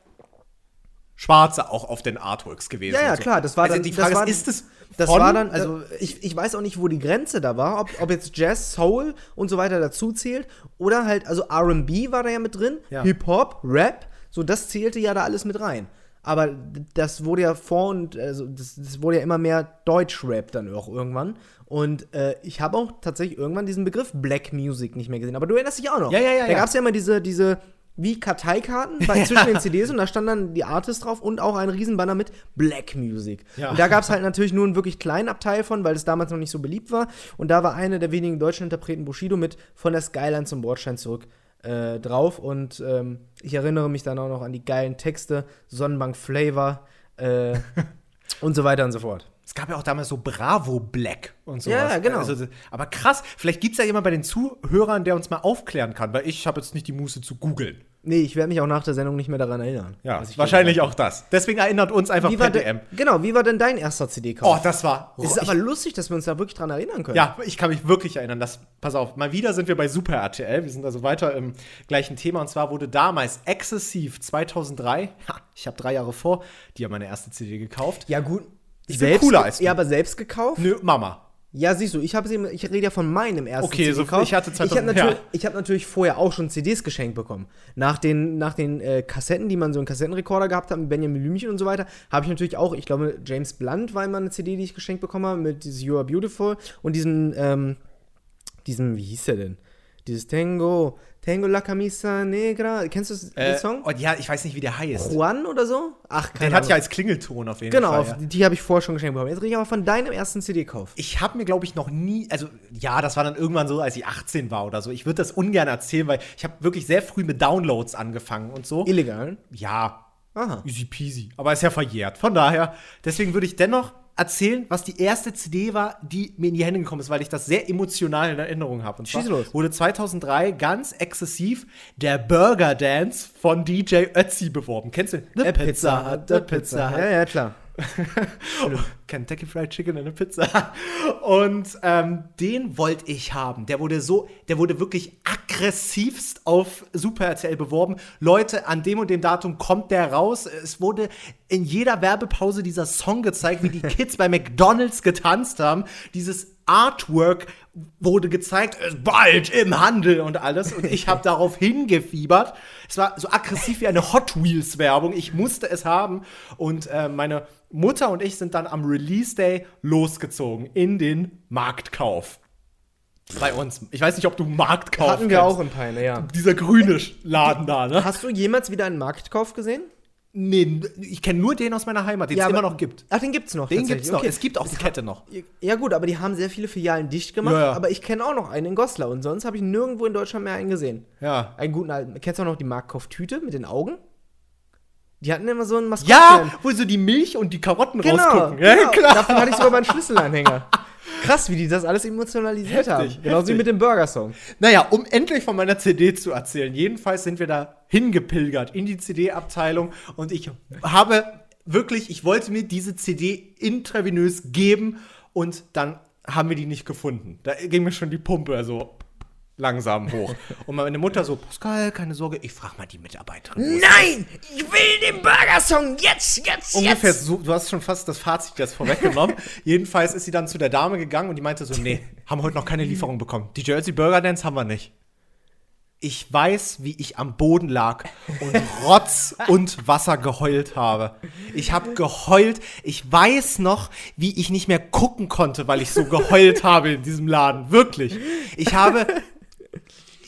Schwarze auch auf den Artworks gewesen. Ja, ja, so. klar, das war also dann. die Frage ist, ist es Das von? war dann. also ich, ich weiß auch nicht, wo die Grenze da war, ob, ob jetzt Jazz, Soul und so weiter dazu zählt. Oder halt, also RB war da ja mit drin, Ja. Hip-Hop, Rap, so das zählte ja da alles mit rein. Aber das wurde ja vor und, also das, das wurde ja immer mehr Deutsch-Rap dann auch irgendwann. Und äh, ich habe auch tatsächlich irgendwann diesen Begriff Black Music nicht mehr gesehen. Aber du erinnerst dich auch noch. Ja, ja, ja, Da ja. gab es ja immer diese, diese wie Karteikarten bei, zwischen den CDs und da stand dann die Artist drauf und auch ein Riesenbanner mit Black Music. Ja. Und da gab es halt natürlich nur einen wirklich kleinen Abteil von, weil es damals noch nicht so beliebt war. Und da war eine der wenigen deutschen Interpreten Bushido mit von der Skyline zum Bordstein zurück äh, drauf. Und ähm, ich erinnere mich dann auch noch an die geilen Texte, Sonnenbank Flavor äh, und so weiter und so fort. Es gab ja auch damals so Bravo Black und so. Ja, ja, genau. Also, aber krass, vielleicht gibt es ja jemand bei den Zuhörern, der uns mal aufklären kann, weil ich habe jetzt nicht die Muße zu googeln. Nee, ich werde mich auch nach der Sendung nicht mehr daran erinnern. Ja, wahrscheinlich auch das. Deswegen erinnert uns einfach. Wie war per denn, DM. genau, wie war denn dein erster CD-Kauf? Oh, das war. es ist aber lustig, dass wir uns da wirklich dran erinnern können. Ja, ich kann mich wirklich erinnern. Das, pass auf, mal wieder sind wir bei Super RTL. Wir sind also weiter im gleichen Thema. Und zwar wurde damals Exzessiv 2003, ha, ich habe drei Jahre vor, die haben meine erste CD gekauft. Ja, gut. Ich bin cooler als du. Ja, aber selbst gekauft? Nö, Mama. Ja, siehst du, ich habe sie, ich rede ja von meinem ersten Okay, so- ich hatte Ich habe 2000 natürlich, ja. ich hab natürlich vorher auch schon CDs geschenkt bekommen. Nach den, nach den äh, Kassetten, die man so einen Kassettenrekorder gehabt hat, mit Benjamin Blümchen und so weiter, habe ich natürlich auch, ich glaube, James Blunt war immer eine CD, die ich geschenkt bekommen habe, mit dieses You Are Beautiful und diesem, ähm, diesem, wie hieß der denn? Dieses Tango, Tango la camisa negra. Kennst du das, den Äh, Song? Ja, ich weiß nicht, wie der heißt. Juan oder so? Ach, keine Den hat Ahnung. ja als Klingelton auf jeden Genau, Fall. auf, Ja. die, die habe ich vorher schon geschenkt bekommen. Jetzt rede ich aber von deinem ersten CD-Kauf. Ich habe mir, glaube ich, noch nie, also ja, das war dann irgendwann so, als ich 18 war oder so. Ich würde das ungern erzählen, weil ich habe wirklich sehr früh mit Downloads angefangen und so. Illegal. Ja, Aha. easy peasy. Aber ist ja verjährt. Von daher, deswegen würde ich dennoch erzählen, was die erste CD war, die mir in die Hände gekommen ist, weil ich das sehr emotional in Erinnerung habe. Und zwar Schieß los. wurde 2003 ganz exzessiv der Burger Dance von DJ Ötzi beworben. Kennst du? The Äh, Hut, the äh, Pizza. Ja, ja, klar. Kentucky Fried Chicken und eine Pizza. Und ähm, den wollte ich haben. Der wurde so, der wurde wirklich aggressivst auf Super RTL beworben. Leute, an dem und dem Datum kommt der raus. Es wurde in jeder Werbepause dieser Song gezeigt, wie die Kids bei McDonalds getanzt haben. Dieses Artwork wurde gezeigt, ist bald im Handel und alles. Und ich habe darauf hingefiebert. Es war so aggressiv wie eine Hot Wheels-Werbung. Ich musste es haben. Und äh, meine Mutter und ich sind dann am Release Day losgezogen in den Marktkauf. Bei uns. Ich weiß nicht, ob du Marktkauf Hatten wir kennst. auch in Peine, ja. Dieser grüne Laden da, ne? Hast du jemals wieder einen Marktkauf gesehen? Nee, ich kenne nur den aus meiner Heimat, den es Ja, immer aber- noch gibt. Ach, den gibt's noch. Den gibt's noch. Okay. Es gibt auch die Kette noch. Ja gut, aber die haben sehr viele Filialen dicht gemacht. Ja, ja. Aber ich kenne auch noch einen in Goslar und sonst habe ich nirgendwo in Deutschland mehr einen gesehen. Ja. Einen guten alten. Kennst du auch noch die Marktkauftüte mit den Augen? Die hatten immer so einen Maskottchen. Ja, wo so die Milch und die Karotten genau. rausgucken. Ja, genau. klar. Davon hatte ich sogar meinen Schlüsselanhänger. Krass, wie die das alles emotionalisiert Heftig, haben. Genauso wie mit dem Burger-Song. Naja, um endlich von meiner CD zu erzählen. Jedenfalls sind wir da hingepilgert in die CD-Abteilung und ich habe wirklich, ich wollte mir diese CD intravenös geben und dann haben wir die nicht gefunden. Da ging mir schon die Pumpe so langsam hoch. Und meine Mutter so, Pascal, keine Sorge, ich frage mal die Mitarbeiterin. Nein! Ich will den Burger-Song jetzt, jetzt, Ungefähr so, du hast schon fast das Fazit jetzt vorweggenommen. Jedenfalls ist sie dann zu der Dame gegangen und die meinte so, nee, haben heute noch keine Lieferung bekommen. Die Jersey Burger Dance haben wir nicht. Ich weiß, wie ich am Boden lag und Rotz und Wasser geheult habe. Ich habe geheult. Ich weiß noch, wie ich nicht mehr gucken konnte, weil ich so geheult habe in diesem Laden. Wirklich. Ich habe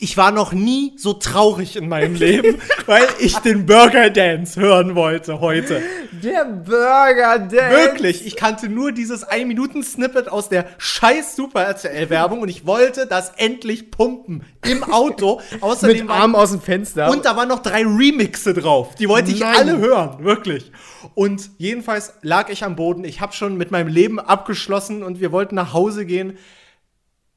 ich war noch nie so traurig in meinem Leben, weil ich den Burger Dance hören wollte heute. Der Burger Dance. Wirklich, ich kannte nur dieses 1-Minuten-Snippet aus der scheiß Super RTL-Werbung und ich wollte das endlich pumpen im Auto. Außerdem Mit Arm aus dem Fenster. und da waren noch drei Remixe drauf. Die wollte ich Nein. alle hören, wirklich. Und jedenfalls lag ich am Boden. Ich habe schon mit meinem Leben abgeschlossen und wir wollten nach Hause gehen.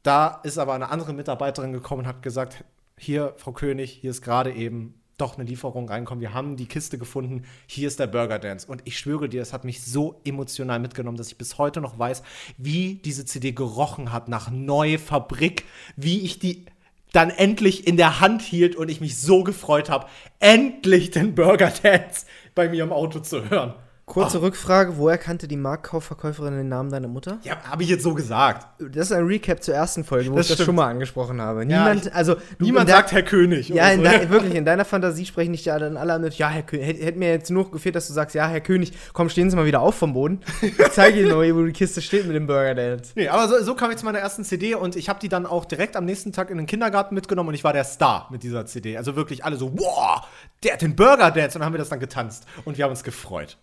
Da ist aber eine andere Mitarbeiterin gekommen und hat gesagt: Hier, Frau König, hier ist gerade eben doch eine Lieferung reinkommen. Wir haben die Kiste gefunden. Hier ist der Burger Dance. Und ich schwöre dir, es hat mich so emotional mitgenommen, dass ich bis heute noch weiß, wie diese CD gerochen hat nach neue Fabrik, wie ich die dann endlich in der Hand hielt und ich mich so gefreut habe, endlich den Burger Dance bei mir im Auto zu hören. Kurze Rückfrage, woher kannte die Marktkaufverkäuferin den Namen deiner Mutter? Ja, habe ich jetzt so gesagt. Das ist ein Recap zur ersten Folge, wo Das ich das stimmt. schon mal angesprochen habe. Ja, Niemand, ich- also Niemand der- sagt Herr König. Ja, oder in so. dein, wirklich, in deiner Fantasie sprechen nicht ja dann alle mit, ja, Herr König, hätte hätte mir jetzt nur gefehlt, dass du sagst, ja, Herr König, komm, stehen Sie mal wieder auf vom Boden. Ich zeige Ihnen mal, wo die Kiste steht mit dem Burger Dance. Nee, aber so, so kam ich zu meiner ersten CD und ich habe die dann auch direkt am nächsten Tag in den Kindergarten mitgenommen und ich war der Star mit dieser CD. Also wirklich alle so, wow, der hat den Burger Dance und dann haben wir das dann getanzt und wir haben uns gefreut.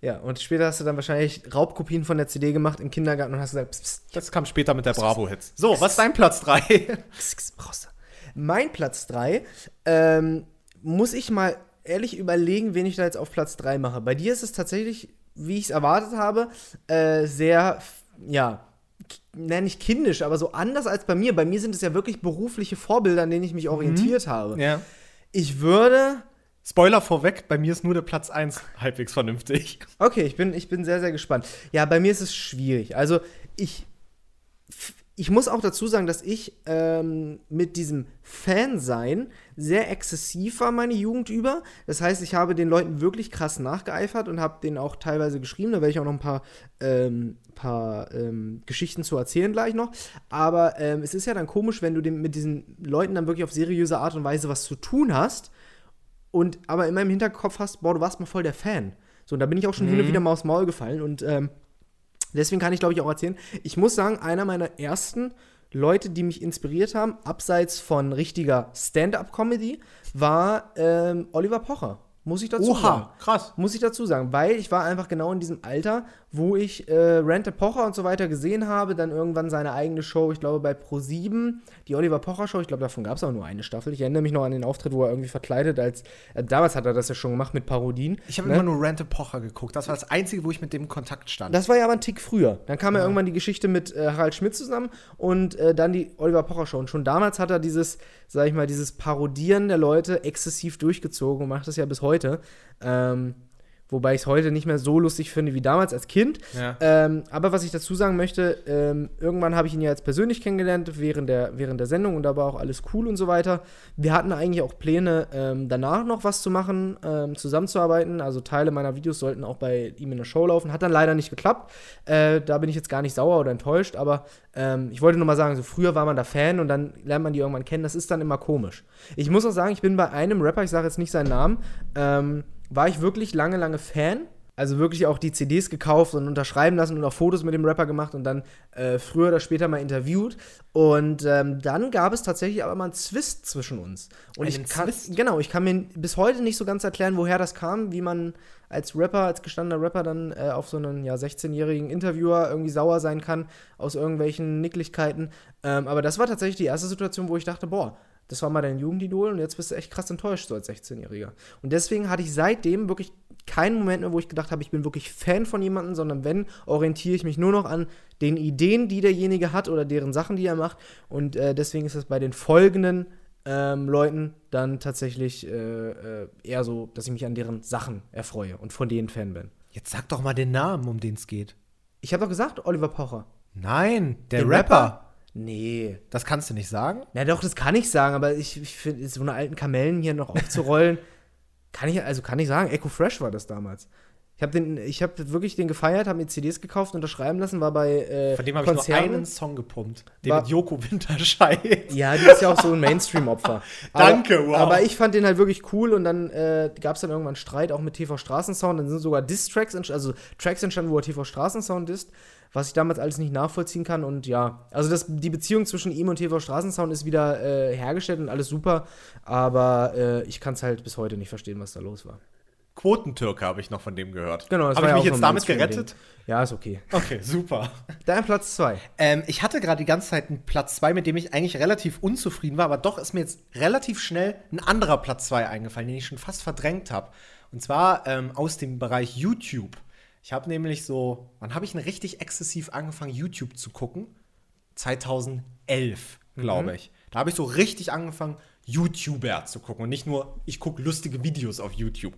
Ja, und später hast du dann wahrscheinlich Raubkopien von der CD gemacht im Kindergarten und hast gesagt, pss, pss, Das kam später mit der Bravo-Hits. So, was ist dein Platz 3? pss, pss, brauchst du. Mein Platz 3, ähm, muss ich mal ehrlich überlegen, wen ich da jetzt auf Platz 3 mache. Bei dir ist es tatsächlich, wie ich es erwartet habe, äh, sehr, ja, nenne ich kindisch, aber so anders als bei mir. Bei mir sind es ja wirklich berufliche Vorbilder, an denen ich mich orientiert habe. ja. Ich würde. Spoiler vorweg, bei mir ist nur der Platz 1 halbwegs vernünftig. Okay, ich bin, ich bin sehr, sehr gespannt. Ja, bei mir ist es schwierig. Also, ich. Ich muss auch dazu sagen, dass ich ähm, mit diesem Fansein sehr exzessiv war meine Jugend über. Das heißt, ich habe den Leuten wirklich krass nachgeeifert und habe denen auch teilweise geschrieben. Da werde ich auch noch ein paar, ähm, paar ähm, Geschichten zu erzählen gleich noch. Aber ähm, es ist ja dann komisch, wenn du dem, mit diesen Leuten dann wirklich auf seriöse Art und Weise was zu tun hast und aber immer im Hinterkopf hast, boah, du warst mal voll der Fan. So, und da bin ich auch schon hin und wieder mal aufs Maul gefallen und ähm, deswegen kann ich, glaube ich, auch erzählen. Ich muss sagen, einer meiner ersten Leute, die mich inspiriert haben, abseits von richtiger Stand-up-Comedy, war ähm, Oliver Pocher. Muss ich dazu sagen. Oha, krass. Muss ich dazu sagen, weil ich war einfach genau in diesem Alter, wo ich äh, Rente Pocher und so weiter gesehen habe, dann irgendwann seine eigene Show, ich glaube bei Pro7, die Oliver Pocher Show, ich glaube davon gab es auch nur eine Staffel. Ich erinnere mich noch an den Auftritt, wo er irgendwie verkleidet als, äh, damals hat er das ja schon gemacht mit Parodien. Ich habe ne? immer nur Rante Pocher geguckt. Das war das Einzige, wo ich mit dem in Kontakt stand. Das war ja aber ein Tick früher. Dann kam ja irgendwann die Geschichte mit äh, Harald Schmidt zusammen und äh, dann die Oliver Pocher Show. Und schon damals hat er dieses, sag ich mal, dieses Parodieren der Leute exzessiv durchgezogen und macht das ja bis heute. Ähm, Wobei ich es heute nicht mehr so lustig finde wie damals als Kind. Ja. Ähm, aber was ich dazu sagen möchte, ähm, irgendwann habe ich ihn ja jetzt persönlich kennengelernt während der, während der Sendung und da war auch alles cool und so weiter. Wir hatten eigentlich auch Pläne, ähm, danach noch was zu machen, ähm, zusammenzuarbeiten. Also Teile meiner Videos sollten auch bei ihm in der Show laufen. Hat dann leider nicht geklappt. Äh, da bin ich jetzt gar nicht sauer oder enttäuscht, aber ähm, ich wollte nur mal sagen, so früher war man da Fan und dann lernt man die irgendwann kennen. Das ist dann immer komisch. Ich muss auch sagen, ich bin bei einem Rapper, ich sage jetzt nicht seinen Namen, ähm, war ich wirklich lange, lange Fan. Also wirklich auch die CDs gekauft und unterschreiben lassen und auch Fotos mit dem Rapper gemacht und dann äh, früher oder später mal interviewt. Und ähm, dann gab es tatsächlich aber mal einen Zwist zwischen uns. Und Einen ich kann, Zwist? genau, ich kann mir bis heute nicht so ganz erklären, woher das kam, wie man als Rapper, als gestandener Rapper dann äh, auf so einen ja, 16-jährigen Interviewer irgendwie sauer sein kann aus irgendwelchen Nicklichkeiten. Ähm, aber das war tatsächlich die erste Situation, wo ich dachte, boah, das war mal dein Jugendidol und jetzt bist du echt krass enttäuscht, so als 16-Jähriger. Und deswegen hatte ich seitdem wirklich keinen Moment mehr, wo ich gedacht habe, ich bin wirklich Fan von jemandem, sondern wenn, orientiere ich mich nur noch an den Ideen, die derjenige hat oder deren Sachen, die er macht. Und äh, deswegen ist es bei den folgenden ähm, Leuten dann tatsächlich äh, äh, eher so, dass ich mich an deren Sachen erfreue und von denen Fan bin. Jetzt sag doch mal den Namen, um den es geht. Ich habe doch gesagt, Oliver Pocher. Nein, der, Den Rapper. Nee. Das kannst du nicht sagen. Na doch, das kann ich sagen, aber ich, ich finde, so eine alten Kamellen hier noch aufzurollen, kann ich, also kann ich sagen, Echo Fresh war das damals. Ich habe den, ich habe wirklich den gefeiert, habe mir CDs gekauft, unterschreiben lassen, war bei äh, Von dem habe ich nur einen Song gepumpt. Den War- mit Joko Winterscheid. Ja, die ist ja auch so ein Mainstream-Opfer. Danke, wow. Aber ich fand den halt wirklich cool und dann äh, gab es dann irgendwann Streit auch mit TV Straßensound. Dann sind sogar Diss-Tracks, also Tracks entstanden, wo er TV Straßensound disst, was ich damals alles nicht nachvollziehen kann. Und ja, also das, die Beziehung zwischen ihm und TV Straßensound ist wieder äh, hergestellt und alles super. Aber äh, ich kann es halt bis heute nicht verstehen, was da los war. Quotentürke habe ich noch von dem gehört. Genau, das Habe ich mich jetzt damit gerettet? Ja, ist okay. Okay, super. Dein Platz 2. Ähm, ich hatte gerade die ganze Zeit einen Platz 2, mit dem ich eigentlich relativ unzufrieden war, aber doch ist mir jetzt relativ schnell ein anderer Platz 2 eingefallen, den ich schon fast verdrängt habe. Und zwar ähm, aus dem Bereich YouTube. Ich habe nämlich so, wann habe ich denn richtig exzessiv angefangen, YouTube zu gucken? 2011, glaube ich. Da habe ich so richtig angefangen, YouTuber zu gucken und nicht nur, ich gucke lustige Videos auf YouTube.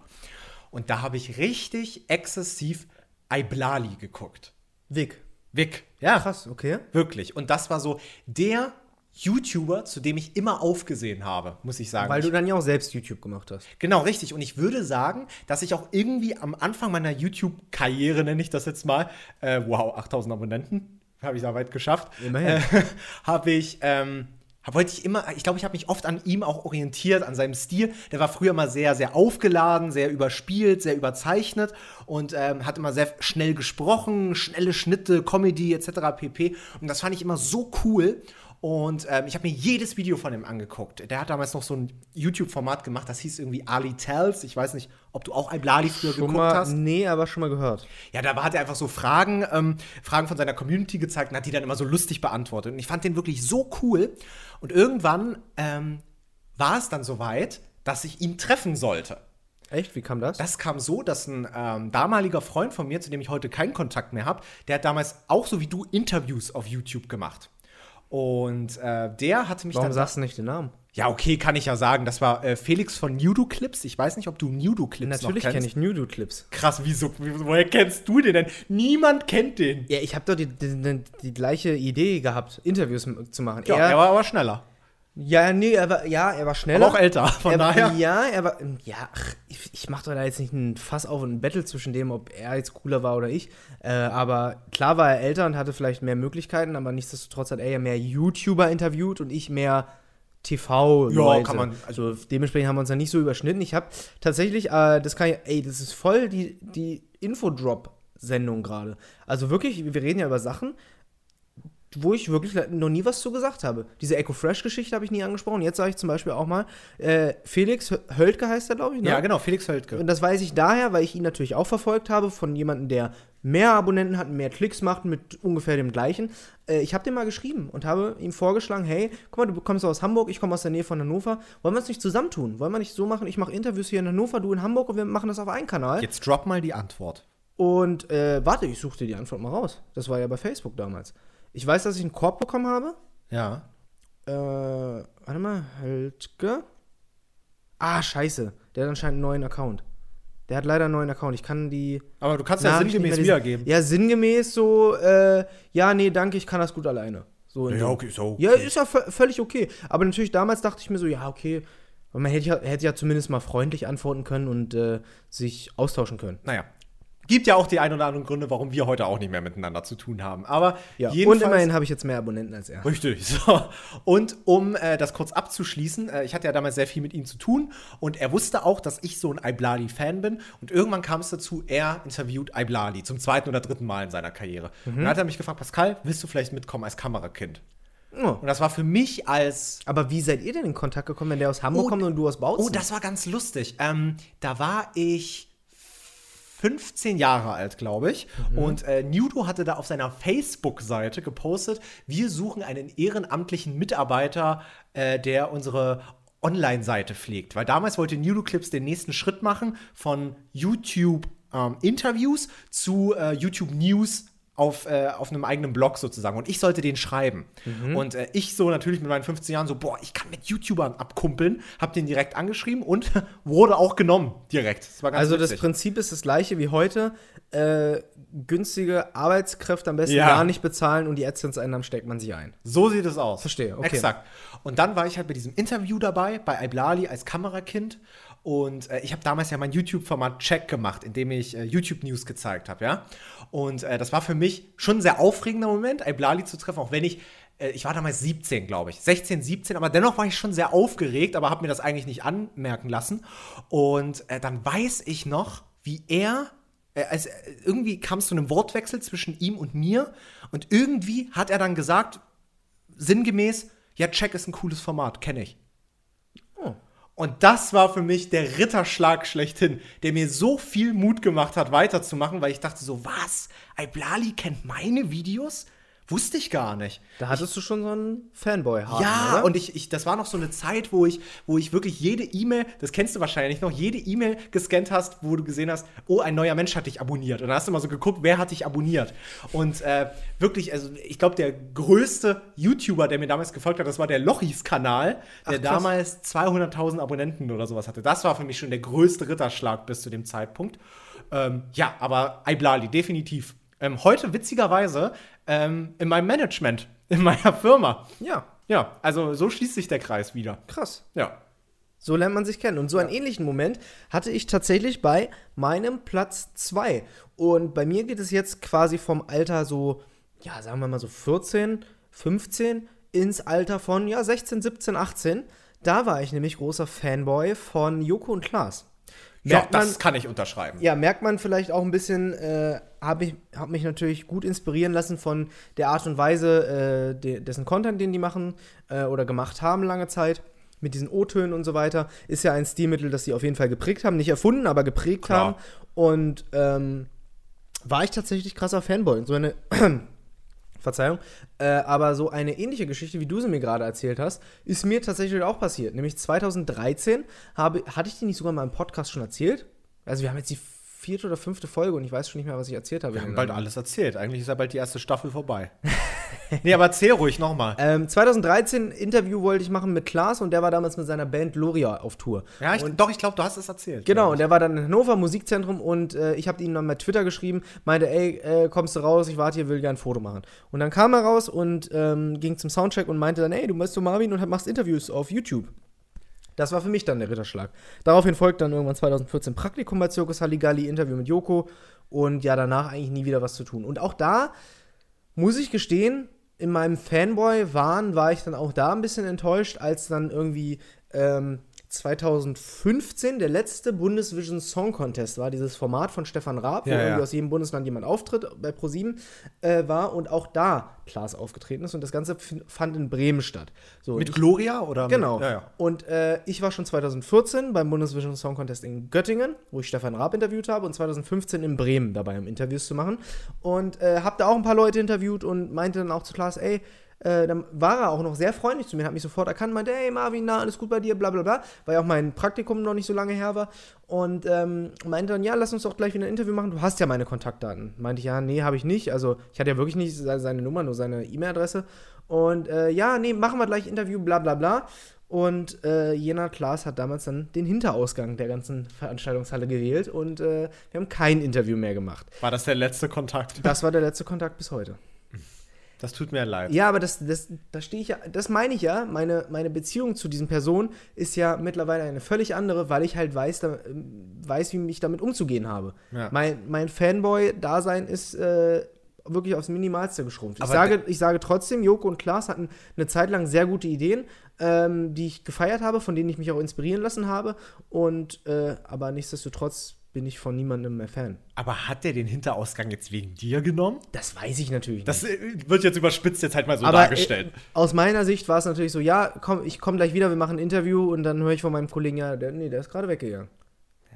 Und da habe ich richtig exzessiv Iblali geguckt. Vic. Vic, ja. Krass, okay. Wirklich. Und das war so der YouTuber, zu dem ich immer aufgesehen habe, muss ich sagen. Weil du dann ja auch selbst YouTube gemacht hast. genau, richtig. Und ich würde sagen, dass ich auch irgendwie am Anfang meiner YouTube-Karriere, nenne ich das jetzt mal, äh, wow, 8000 Abonnenten, habe ich da weit geschafft. Immerhin. Äh, habe ich, ähm, wollte ich immer, ich glaube, ich habe mich oft an ihm auch orientiert, an seinem Stil. Der war früher mal sehr, sehr aufgeladen, sehr überspielt, sehr überzeichnet und ähm, hat immer sehr schnell gesprochen, schnelle Schnitte, Comedy etc. pp. Und das fand ich immer so cool. Und ähm, ich habe mir jedes Video von ihm angeguckt. Der hat damals noch so ein YouTube-Format gemacht, das hieß irgendwie Ali Tells. Ich weiß nicht, ob du auch Iblali früher Schon geguckt mal, hast. nee, aber schon mal gehört. Ja, da hat er einfach so Fragen, ähm, Fragen von seiner Community gezeigt und hat die dann immer so lustig beantwortet. Und ich fand den wirklich so cool. Und irgendwann ähm, war es dann soweit, dass ich ihn treffen sollte. Echt? Wie kam das? Das kam so, dass ein ähm, damaliger Freund von mir, zu dem ich heute keinen Kontakt mehr habe, der hat damals auch so wie du Interviews auf YouTube gemacht. Und äh, der hatte mich Warum dann. sagst du nicht den Namen? ja, okay, kann ich ja sagen. Das war äh, Felix von Nudo Clips. Ich weiß nicht, ob du Nudo Clips Natürlich kenne ich Nudo-Clips. Krass, wieso? Woher kennst du den denn? Niemand kennt den. Ja, ich habe doch die, die, die, die gleiche Idee gehabt, Interviews zu machen. Ja, er war aber schneller. Ja, nee, er war, ja, er war schneller. Aber auch älter, von er, daher. Ja, er war, ja, ach, ich, ich mache doch da jetzt nicht ein Fass auf und ein Battle zwischen dem, ob er jetzt cooler war oder ich. Äh, aber klar war er älter und hatte vielleicht mehr Möglichkeiten, aber nichtsdestotrotz hat er ja mehr YouTuber interviewt und ich mehr TV. Ja, kann man- Also dementsprechend haben wir uns ja nicht so überschnitten. Ich habe tatsächlich, äh, das kann ich, ey, das ist voll die, die Infodrop-Sendung gerade. Also wirklich, wir reden ja über Sachen, wo ich wirklich noch nie was zu gesagt habe. Diese Echo Fresh-Geschichte habe ich nie angesprochen. Jetzt sage ich zum Beispiel auch mal, äh, Felix Höltke heißt er, glaube ich, ne? Ja, genau, Felix Höldke. Und das weiß ich daher, weil ich ihn natürlich auch verfolgt habe von jemandem, der mehr Abonnenten hat, mehr Klicks macht mit ungefähr dem gleichen. Äh, ich habe dem mal geschrieben und habe ihm vorgeschlagen, hey, guck mal, du kommst aus Hamburg, ich komme aus der Nähe von Hannover. Wollen wir uns nicht zusammentun? Wollen wir nicht so machen, ich mache Interviews hier in Hannover, du in Hamburg und wir machen das auf einen Kanal? Jetzt drop mal die Antwort. Und äh, warte, ich suche dir die Antwort mal raus. Das war ja bei Facebook damals. Ich weiß, dass ich einen Korb bekommen habe. Ja. Äh, warte mal, Höltke. Ah, scheiße. Der hat anscheinend einen neuen Account. Der hat leider einen neuen Account. Ich kann die. Aber du kannst ja Nachricht sinngemäß wiedergeben. Ja, sinngemäß so, äh, ja, nee, danke, ich kann das gut alleine. So dem- okay, so. Ja, ist ja vö- völlig okay. Aber natürlich damals dachte ich mir so, ja, okay. Man hätte ja, hätte ja zumindest mal freundlich antworten können und äh, sich austauschen können. Naja. Gibt ja auch die ein oder anderen Gründe, warum wir heute auch nicht mehr miteinander zu tun haben. Aber Ja, und immerhin habe ich jetzt mehr Abonnenten als er. Richtig, so. Und um äh, das kurz abzuschließen, äh, ich hatte ja damals sehr viel mit ihm zu tun und er wusste auch, dass ich so ein Iblali-Fan bin. Und irgendwann kam es dazu, er interviewt Iblali zum zweiten oder dritten Mal in seiner Karriere. Und dann hat er mich gefragt, Pascal, willst du vielleicht mitkommen als Kamerakind? Oh. Und das war für mich als Aber wie seid ihr denn in Kontakt gekommen, wenn der aus Hamburg Oh, kommt und du aus Bautzen? Oh, das war ganz lustig. Ähm, da war ich 15 Jahre alt, glaube ich. Und äh, Nudo hatte da auf seiner Facebook-Seite gepostet, wir suchen einen ehrenamtlichen Mitarbeiter, äh, der unsere Online-Seite pflegt. Weil damals wollte Nudo Clips den nächsten Schritt machen von YouTube-Interviews zu äh, YouTube News auf, äh, auf einem eigenen Blog sozusagen. Und ich sollte den schreiben. Und äh, ich so natürlich mit meinen 15 Jahren so, boah, ich kann mit YouTubern abkumpeln, hab den direkt angeschrieben und wurde auch genommen direkt. Das also das witzig. Prinzip ist das gleiche wie heute. Äh, günstige Arbeitskräfte am besten Ja. gar nicht bezahlen und die AdSense-Einnahmen steckt man sich ein. So sieht es aus. Verstehe, okay. Exakt. Und dann war ich halt bei diesem Interview dabei, bei Iblali als Kamerakind. Und äh, ich habe damals ja mein YouTube-Format Check gemacht, in dem ich äh, YouTube-News gezeigt habe, ja. Und äh, das war für mich schon ein sehr aufregender Moment, Iblali zu treffen, auch wenn ich, äh, ich war damals 17, glaube ich, 16, 17, aber dennoch war ich schon sehr aufgeregt, aber habe mir das eigentlich nicht anmerken lassen. Und äh, dann weiß ich noch, wie er äh, also irgendwie kam es zu einem Wortwechsel zwischen ihm und mir und irgendwie hat er dann gesagt, sinngemäß, ja, Check ist ein cooles Format, kenne ich. Und das war für mich der Ritterschlag schlechthin, der mir so viel Mut gemacht hat, weiterzumachen, weil ich dachte so, was? Iblali kennt meine Videos? Wusste ich gar nicht. Da hattest du schon so einen fanboy haben Ja, oder? und ich, ich, das war noch so eine Zeit, wo ich, wo ich wirklich jede E-Mail, das kennst du wahrscheinlich noch, jede E-Mail gescannt hast, wo du gesehen hast, oh, ein neuer Mensch hat dich abonniert. Und dann hast du mal so geguckt, wer hat dich abonniert. Und äh, wirklich, also ich glaube, der größte YouTuber, der mir damals gefolgt hat, das war der Lochis-Kanal, der Ach, damals 200.000 Abonnenten oder sowas hatte. Das war für mich schon der größte Ritterschlag bis zu dem Zeitpunkt. Ähm, ja, aber Iblali, definitiv. Ähm, heute, witzigerweise, ähm, in meinem Management, in meiner Firma. ja, Ja, also so schließt sich der Kreis wieder. krass. Ja. So lernt man sich kennen. Und so einen ähnlichen Moment hatte ich tatsächlich bei meinem Platz 2. Und bei mir geht es jetzt quasi vom Alter so, ja, sagen wir mal so 14, 15 ins Alter von, ja, 16, 17, 18. Da war ich nämlich großer Fanboy von Joko und Klaas. Ja, Merkt das man- kann ich unterschreiben. Ja, merkt man vielleicht auch ein bisschen, äh, habe ich hab mich natürlich gut inspirieren lassen von der Art und Weise, äh, de dessen Content, den die machen äh, oder gemacht haben lange Zeit. Mit diesen O-Tönen und so weiter. Ist ja ein Stilmittel, das sie auf jeden Fall geprägt haben. Nicht erfunden, aber geprägt Klar. haben. Und ähm, war ich tatsächlich krasser Fanboy. Und so eine. Verzeihung. Äh, aber so eine ähnliche Geschichte, wie du sie mir gerade erzählt hast, ist mir tatsächlich auch passiert. Nämlich 2013 habe, hatte ich die nicht sogar mal im Podcast schon erzählt? Also wir haben jetzt die vierte oder fünfte Folge und ich weiß schon nicht mehr, was ich erzählt habe. Wir haben bald alles erzählt. Eigentlich ist ja bald die erste Staffel vorbei. nee, aber erzähl ruhig nochmal. Ähm, 2013 Interview wollte ich machen mit Klaas und der war damals mit seiner Band Loria auf Tour. Ja, ich, doch, ich glaube, du hast es erzählt. Genau, und der war dann in Hannover Musikzentrum und äh, ich habe ihm dann bei Twitter geschrieben, meinte, ey, äh, kommst du raus, ich warte hier, will gern ein Foto machen. Und dann kam er raus und ähm, ging zum Soundcheck und meinte dann, ey, du bist so Marvin und machst Interviews auf YouTube. Das war für mich dann der Ritterschlag. Daraufhin folgt dann irgendwann 2014 Praktikum bei Circus Halligalli, Interview mit Joko und ja, danach eigentlich nie wieder was zu tun. Und auch da muss ich gestehen, in meinem Fanboy-Wahn war ich dann auch da ein bisschen enttäuscht, als dann irgendwie ähm, 2015 der letzte Bundesvision Song Contest war, dieses Format von Stefan Raab, wo Ja, ja. irgendwie aus jedem Bundesland jemand auftritt bei ProSieben äh, war und auch da Klaas aufgetreten ist und das Ganze fand in Bremen statt. So, Mit ich- Gloria oder? Genau. Mit, ja, ja. Und äh, ich war schon 2014 beim Bundesvision Song Contest in Göttingen, wo ich Stefan Raab interviewt habe, und 2015 in Bremen dabei, um Interviews zu machen. Und äh, habe da auch ein paar Leute interviewt und meinte dann auch zu Klaas, ey, äh, dann war er auch noch sehr freundlich zu mir, hat mich sofort erkannt, meinte, ey Marvin, na, alles gut bei dir, bla bla bla, weil ja auch mein Praktikum noch nicht so lange her war. Und ähm, meinte dann, ja, lass uns doch gleich wieder ein Interview machen, du hast ja meine Kontaktdaten. Meinte ich, ja, nee, habe ich nicht. Also ich hatte ja wirklich nicht se- seine Nummer, nur seine E-Mail-Adresse. Und äh, ja, nee, machen wir gleich Interview, bla bla bla. Und äh, Jena Klaas hat damals dann den Hinterausgang der ganzen Veranstaltungshalle gewählt und äh, wir haben kein Interview mehr gemacht. War das der letzte Kontakt? Das war der letzte Kontakt bis heute. Das tut mir leid. Ja, aber das, das, da stehe ich ja, das meine ich ja. Meine, meine Beziehung zu diesen Personen ist ja mittlerweile eine völlig andere, weil ich halt weiß, da, weiß wie ich damit umzugehen habe. Ja. Mein, mein Fanboy-Dasein ist äh, wirklich aufs Minimalste geschrumpft. Ich sage, ich sage trotzdem, Joko und Klaas hatten eine Zeit lang sehr gute Ideen, ähm, die ich gefeiert habe, von denen ich mich auch inspirieren lassen habe. Und äh, aber nichtsdestotrotz bin ich von niemandem mehr Fan. Aber hat der den Hinterausgang jetzt wegen dir genommen? Das weiß ich natürlich Das äh, wird jetzt überspitzt jetzt halt mal so Aber dargestellt. äh, aus meiner Sicht war es natürlich so, ja, komm, ich komme gleich wieder, wir machen ein Interview und dann höre ich von meinem Kollegen, ja, der, nee, der ist gerade weggegangen.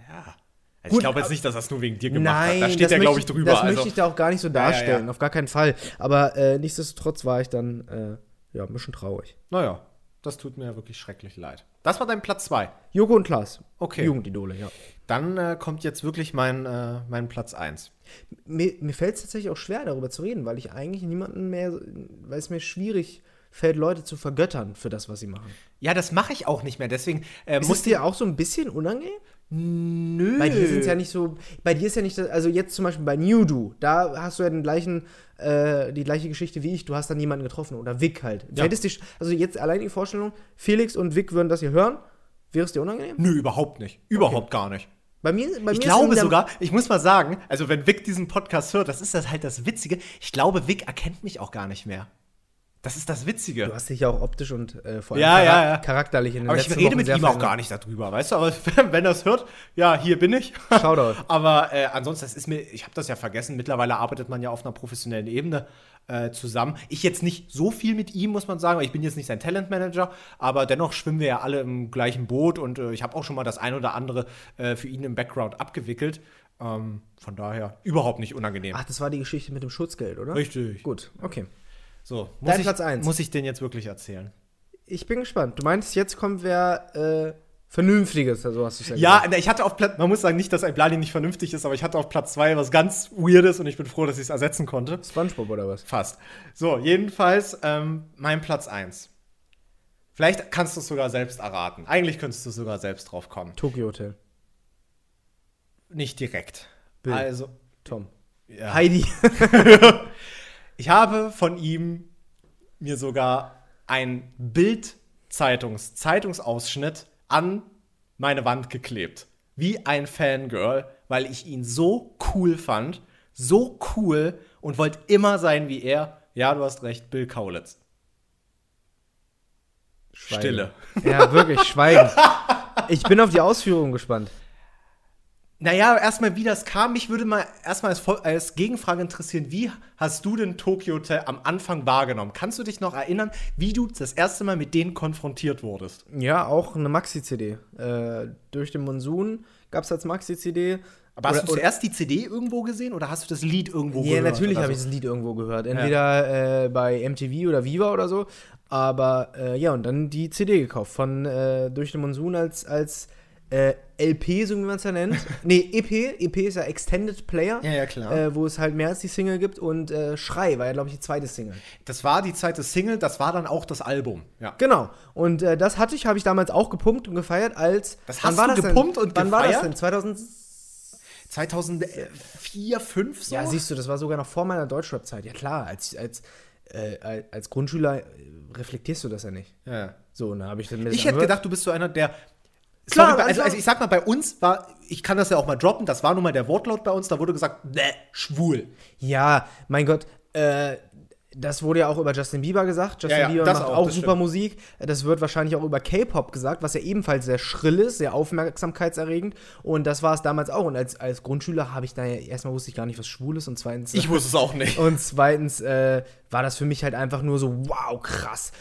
ja. Also Gut, ich glaube jetzt nicht, dass das nur wegen dir gemacht Nein, hat. Da steht das ja, glaube ich, drüber. Das also, möchte ich da auch gar nicht so Ja, ja, darstellen, ja. auf gar keinen Fall. Aber äh, nichtsdestotrotz war ich dann, äh, ja, ein bisschen traurig. naja, das tut mir wirklich schrecklich leid. Das war dein Platz 2. Joko und Klaas. Okay. Jugendidole, ja. Dann äh, kommt jetzt wirklich mein, äh, mein Platz 1. Mir, mir fällt es tatsächlich auch schwer, darüber zu reden, weil ich eigentlich niemanden mehr, weil es mir schwierig fällt, Leute zu vergöttern für das, was sie machen. Ja, das mache ich auch nicht mehr. Deswegen äh, Ist muss es dir auch so ein bisschen unangenehm? Nö. Bei dir sind es ja nicht so. Bei dir ist ja nicht, das- also jetzt zum Beispiel bei Newdo, da hast du ja den gleichen, äh, die gleiche Geschichte wie ich. Du hast dann jemanden getroffen oder Vic halt. Ja. Dir, also jetzt allein die Vorstellung, Felix und Vic würden das hier hören, wäre es dir unangenehm? Nö, überhaupt nicht. Überhaupt gar nicht. Bei mir, bei Ich mir glaube sogar, ich muss mal sagen, also wenn Vic diesen Podcast hört, das ist das halt das Witzige. Ich glaube, Vic erkennt mich auch gar nicht mehr. Das ist das Witzige. Du hast dich ja auch optisch und äh, vor allem Ja, ja, ja. charakterlich in den Aber ich rede Wochen mit ihm auch gar nicht darüber, weißt du? Aber wenn er es hört, ja, hier bin ich. Shoutout. Aber äh, ansonsten, das ist mir, ich habe das ja vergessen, mittlerweile arbeitet man ja auf einer professionellen Ebene äh, zusammen. Ich jetzt nicht so viel mit ihm, muss man sagen, weil ich bin jetzt nicht sein Talentmanager, aber dennoch schwimmen wir ja alle im gleichen Boot und äh, ich habe auch schon mal das ein oder andere äh, für ihn im Background abgewickelt. Ähm, von daher überhaupt nicht unangenehm. Ach, das war die Geschichte mit dem Schutzgeld, oder? Richtig. Gut, okay. So, muss Dein ich, Platz eins. muss ich den jetzt wirklich erzählen? Ich bin gespannt. Du meinst, jetzt kommt wer äh, Vernünftiges, so hast du es ja Ja, gesagt. ich hatte auf Platz, man muss sagen, nicht, dass ein Blali nicht vernünftig ist, aber ich hatte auf Platz zwei was ganz Weirdes und ich bin froh, dass ich es ersetzen konnte. Spongebob oder was? Fast. So, jedenfalls ähm, mein Platz eins. Vielleicht kannst du es sogar selbst erraten. Eigentlich könntest du sogar selbst drauf kommen. Tokyo Hotel. Nicht direkt. Bill. Also, Tom. ja. Heidi. ich habe von ihm mir sogar ein Bild-Zeitungs, Zeitungsausschnitt an meine Wand geklebt. Wie ein Fangirl, weil ich ihn so cool fand. So cool und wollte immer sein wie er. Ja, du hast recht, Bill Kaulitz. Schweigen. Stille. Ja, wirklich, Schweigen. Ich bin auf die Ausführungen gespannt. Naja, erstmal, wie das kam. Mich würde mal erstmal als, als Gegenfrage interessieren, wie hast du den Tokyo Hotel am Anfang wahrgenommen? Kannst du dich noch erinnern, wie du das erste Mal mit denen konfrontiert wurdest? Ja, auch eine Maxi-CD. Äh, durch den Monsun gab es als Maxi-CD. Aber hast Oder- du zuerst die CD irgendwo gesehen oder hast du das Lied irgendwo Ja, gehört? natürlich oder habe ich so? das Lied irgendwo gehört. Entweder äh, bei MTV oder Viva oder so. Aber äh, ja, und dann die CD gekauft von äh, Durch den Monsun als, als äh, LP, so wie man es ja nennt. nee, EP. EP ist ja Extended Player. Ja, ja, klar. Äh, wo es halt mehr als die Single gibt. Und äh, Schrei war ja, glaube ich, die zweite Single. Das war die zweite Single, das war dann auch das Album. Ja. Genau. Und äh, das hatte ich, habe ich damals auch gepumpt und gefeiert als. Das wann hast war du das gepumpt denn? und Wann war das gefeiert? denn? 2000. 2004, 5 so? Ja, siehst du, das war sogar noch vor meiner Deutschrap-Zeit. Ja, klar, als, als, äh, als- Grundschüler äh, reflektierst du das ja nicht. Ja. So, und dann habe ich dann Ich hätte gedacht, du bist so einer, der. Klar, Sorry, also, also ich sag mal, bei uns war, ich kann das ja auch mal droppen, das war nun mal der Wortlaut bei uns, da wurde gesagt, ne, schwul. Ja, mein Gott, äh, das wurde ja auch über Justin Bieber gesagt. Justin Ja, ja, Bieber macht auch, auch, super stimmt. Musik. Das wird wahrscheinlich auch über K-Pop gesagt, was ja ebenfalls sehr schrill ist, sehr aufmerksamkeitserregend. Und das war es damals auch. Und als, als Grundschüler habe ich da ja, erstmal wusste ich gar nicht, was schwul ist und zweitens. Ich wusste es auch nicht. Und zweitens äh, war das für mich halt einfach nur so, wow, krass.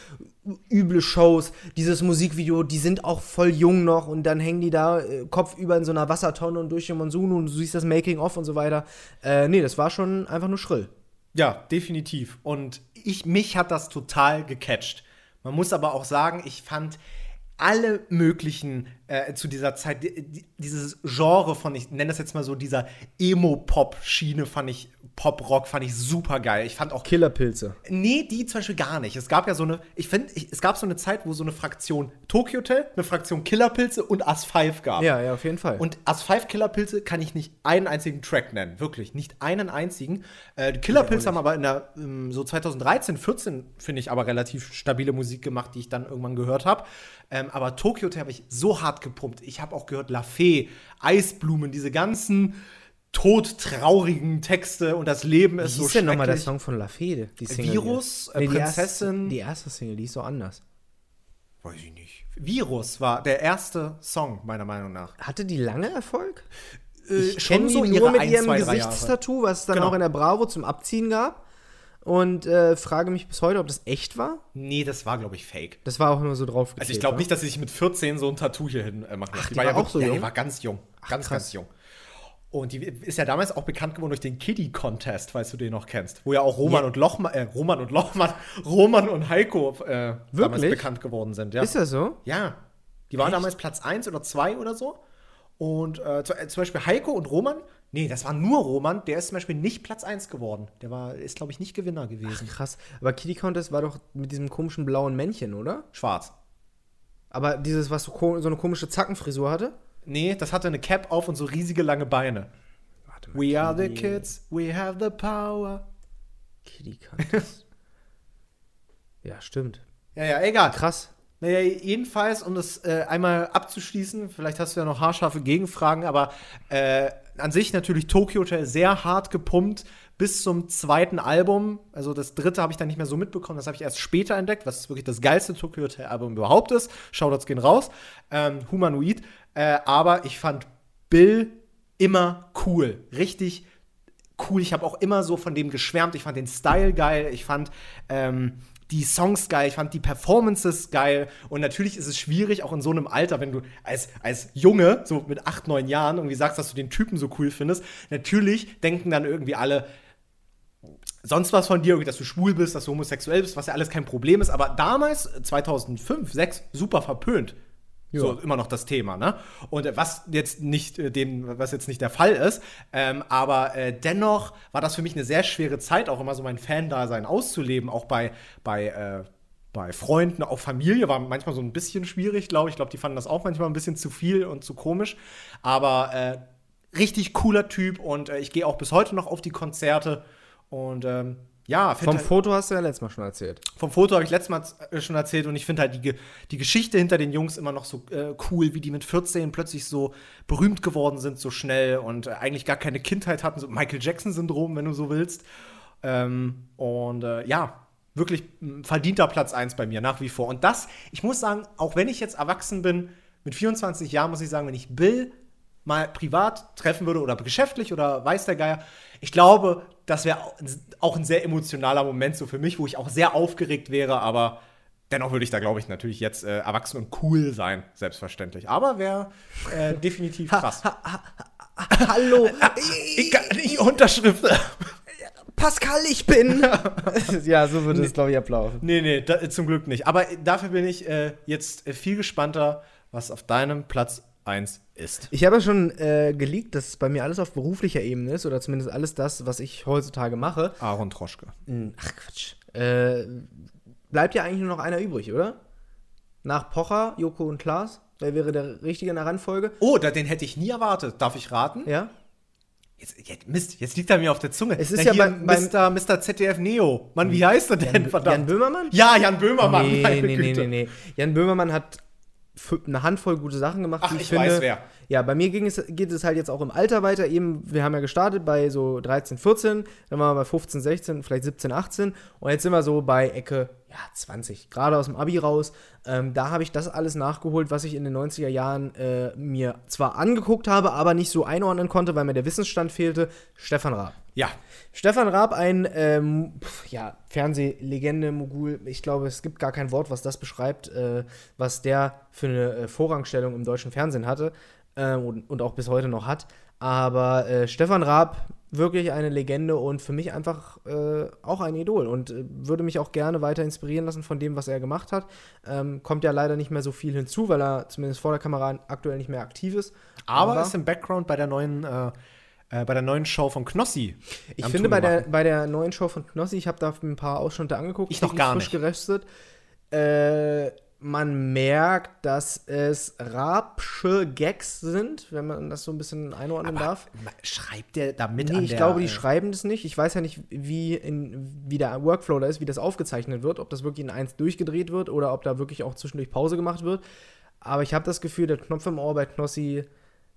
Üble Shows, dieses Musikvideo, die sind auch voll jung noch und dann hängen die da äh, kopfüber in so einer Wassertonne und durch den Monsun und du siehst das Making-of und so weiter. Äh, nee, das war schon einfach nur schrill. Ja, definitiv. Und ich, mich hat das total gecatcht. Man muss aber auch sagen, ich fand alle möglichen äh, zu dieser Zeit, die, die, dieses Genre von, ich nenne das jetzt mal so, dieser Emo-Pop-Schiene fand ich, Pop-Rock fand ich super geil. Ich fand auch Killerpilze. Nee, die zum Beispiel gar nicht. Es gab ja so eine, ich finde, es gab so eine Zeit, wo so eine Fraktion Tokyo Hotel, eine Fraktion Killerpilze und As 5 gab. Ja, ja, auf jeden Fall. Und As 5 Killerpilze kann ich nicht einen einzigen Track nennen. Wirklich, nicht einen einzigen. Äh, Killerpilze haben aber in der, ähm, so 2013, 14, finde ich, aber relativ stabile Musik gemacht, die ich dann irgendwann gehört habe. Ähm, aber Tokyo Hotel habe ich so hart gepumpt. Ich habe auch gehört La Fee, Eisblumen, diese ganzen todtraurigen Texte und das Leben ist Wie so hieß denn nochmal der. Song von La Fede? Die Single Virus, äh, die erste- Prinzessin. Die erste Single, die ist so anders. Weiß ich nicht. Virus war der erste Song, meiner Meinung nach. Hatte die lange Erfolg? Äh, kenne die nur mit ihrem Gesichtstattoo, was es dann Genau. auch in der Bravo zum Abziehen gab. Und äh, frage mich bis heute, ob das echt war. Nee, das war, glaube ich, fake. Das war auch nur so drauf Also ich glaube nicht, dass sie sich mit 14 so ein Tattoo hier hin äh, machen lässt. die war auch wirklich- so ja, jung? die war ganz jung. ganz, krass. ganz jung. Und die ist ja damals auch bekannt geworden durch den Kiddie Contest, falls du den noch kennst. Wo ja auch Roman Ja. und Lochmann, äh, Roman und Lochmann, Roman und Heiko äh, damals bekannt geworden sind. Ja. Ist das so? Ja. Die waren Echt? damals Platz 1 oder 2 oder so. Und äh, äh, zum Beispiel Heiko und Roman, nee, das war nur Roman, der ist zum Beispiel nicht Platz 1 geworden. Der war, ist, glaube ich, nicht Gewinner gewesen. Krass. Aber Kitty Contest war doch mit diesem komischen blauen Männchen, oder? Schwarz. Aber dieses, was so, so eine komische Zackenfrisur hatte? Nee, das hatte eine Cap auf und so riesige lange Beine. Warte We are the kids, we have the power. Kitty Contest. ja, stimmt. Ja, ja, egal. Krass. Naja, jedenfalls, um das äh, einmal abzuschließen, vielleicht hast du ja noch haarscharfe Gegenfragen, aber äh, an sich natürlich Tokyo Hotel sehr hart gepumpt bis zum zweiten Album. Also das dritte habe ich dann nicht mehr so mitbekommen, das habe ich erst später entdeckt, was wirklich das geilste Tokyo Hotel Album überhaupt ist. Shoutouts gehen raus. Ähm, Humanoid. Äh, aber ich fand Bill immer cool. Richtig cool. Ich habe auch immer so von dem geschwärmt. Ich fand den Style geil. Ich fand ähm, die Songs geil. Ich fand die Performances geil. Und natürlich ist es schwierig, auch in so einem Alter, wenn du als, als Junge, so mit acht, neun Jahren, irgendwie sagst, dass du den Typen so cool findest. Natürlich denken dann irgendwie alle, sonst was von dir, dass du schwul bist, dass du homosexuell bist, was ja alles kein Problem ist. Aber damals, 2005, 2006, super verpönt. So immer noch das Thema, ne? Und äh, was jetzt nicht äh, den, was jetzt nicht der Fall ist, ähm, aber äh, dennoch war das für mich eine sehr schwere Zeit, auch immer so mein Fan-Dasein auszuleben, auch bei, bei, äh, bei Freunden, auch Familie war manchmal so ein bisschen schwierig, glaube ich. Ich glaube, die fanden das auch manchmal ein bisschen zu viel und zu komisch. Aber äh, richtig cooler Typ und äh, ich gehe auch bis heute noch auf die Konzerte und ähm, ja, Vom halt- Foto hast du ja letztes Mal schon erzählt. vom Foto habe ich letztes Mal äh, schon erzählt und ich finde halt die, die Geschichte hinter den Jungs immer noch so äh, cool, wie die mit 14 plötzlich so berühmt geworden sind, so schnell und äh, eigentlich gar keine Kindheit hatten, so Michael Jackson-Syndrom, wenn du so willst. Ähm, und äh, ja, wirklich ein verdienter Platz 1 bei mir, nach wie vor. Und das, ich muss sagen, auch wenn ich jetzt erwachsen bin, mit 24 Jahren muss ich sagen, wenn ich Bill mal privat treffen würde oder geschäftlich oder weiß der Geier, ich glaube, das wäre auch ein sehr emotionaler Moment so für mich, wo ich auch sehr aufgeregt wäre, aber dennoch würde ich da, glaube ich, natürlich jetzt äh, erwachsen und cool sein, selbstverständlich. Aber wäre äh, definitiv krass. Hallo, ich kann nicht Unterschrift. Pascal, ich bin. ja, so würde es, glaube ich, ablaufen. nee, nee, da, zum Glück nicht. Aber dafür bin ich äh, jetzt viel gespannter, was auf deinem Platz 1 ist. Ich habe ja schon äh, geleakt, dass es bei mir alles auf beruflicher Ebene ist, oder zumindest alles das, was ich heutzutage mache. Aaron Troschke. Hm, Ach Quatsch. Äh, bleibt ja eigentlich nur noch einer übrig, oder? Nach Pocher, Joko und Klaas. Wer wäre der Richtige in der Reihenfolge? Oh, da, den hätte ich nie erwartet. Darf ich raten? Ja? Jetzt, jetzt, Mist, jetzt liegt er mir auf der Zunge. Es ist Na, ja beim- Mr. Mr. ZDF Neo. Mann, wie heißt er denn? Jan, Jan Böhmermann? Ja, Jan Böhmermann. nee, meine nee, nee, Güte. nee, nee. Jan Böhmermann hat eine Handvoll gute Sachen gemacht, Ach, die ich, ich finde. weiß wer. Ja, bei mir ging es, geht es halt jetzt auch im Alter weiter. Eben, wir haben ja gestartet bei so 13, 14, dann waren wir bei 15, 16, vielleicht 17, 18 und jetzt sind wir so bei Ecke, ja, 20, gerade aus dem Abi raus. Ähm, da habe ich das alles nachgeholt, was ich in den 90er Jahren äh, mir zwar angeguckt habe, aber nicht so einordnen konnte, weil mir der Wissensstand fehlte. Stefan Raab. Ja, Stefan Raab, ein ähm, ja, Fernsehlegende, Mogul. Ich glaube, es gibt gar kein Wort, was das beschreibt, äh, was der für eine äh, Vorrangstellung im deutschen Fernsehen hatte äh, und, und auch bis heute noch hat. Aber äh, Stefan Raab, wirklich eine Legende und für mich einfach äh, auch ein Idol und äh, würde mich auch gerne weiter inspirieren lassen von dem, was er gemacht hat. Ähm, kommt ja leider nicht mehr so viel hinzu, weil er zumindest vor der Kamera aktuell nicht mehr aktiv ist. Aber, ist im Background bei der neuen äh, äh, bei der neuen Show von Knossi. Ich finde, bei der, bei der neuen Show von Knossi, ich habe da ein paar Ausschnitte angeguckt, Ich noch gar frisch nicht. geröstet. Äh, man merkt, dass es Rapsche Gags sind, wenn man das so ein bisschen einordnen darf. Schreibt der da mit Nee, an ich der, glaube, die äh, schreiben das nicht. Ich weiß ja nicht, wie, in, wie der Workflow da ist, wie das aufgezeichnet wird, ob das wirklich in eins durchgedreht wird oder ob da wirklich auch zwischendurch Pause gemacht wird. Aber ich habe das Gefühl, der Knopf im Ohr bei Knossi,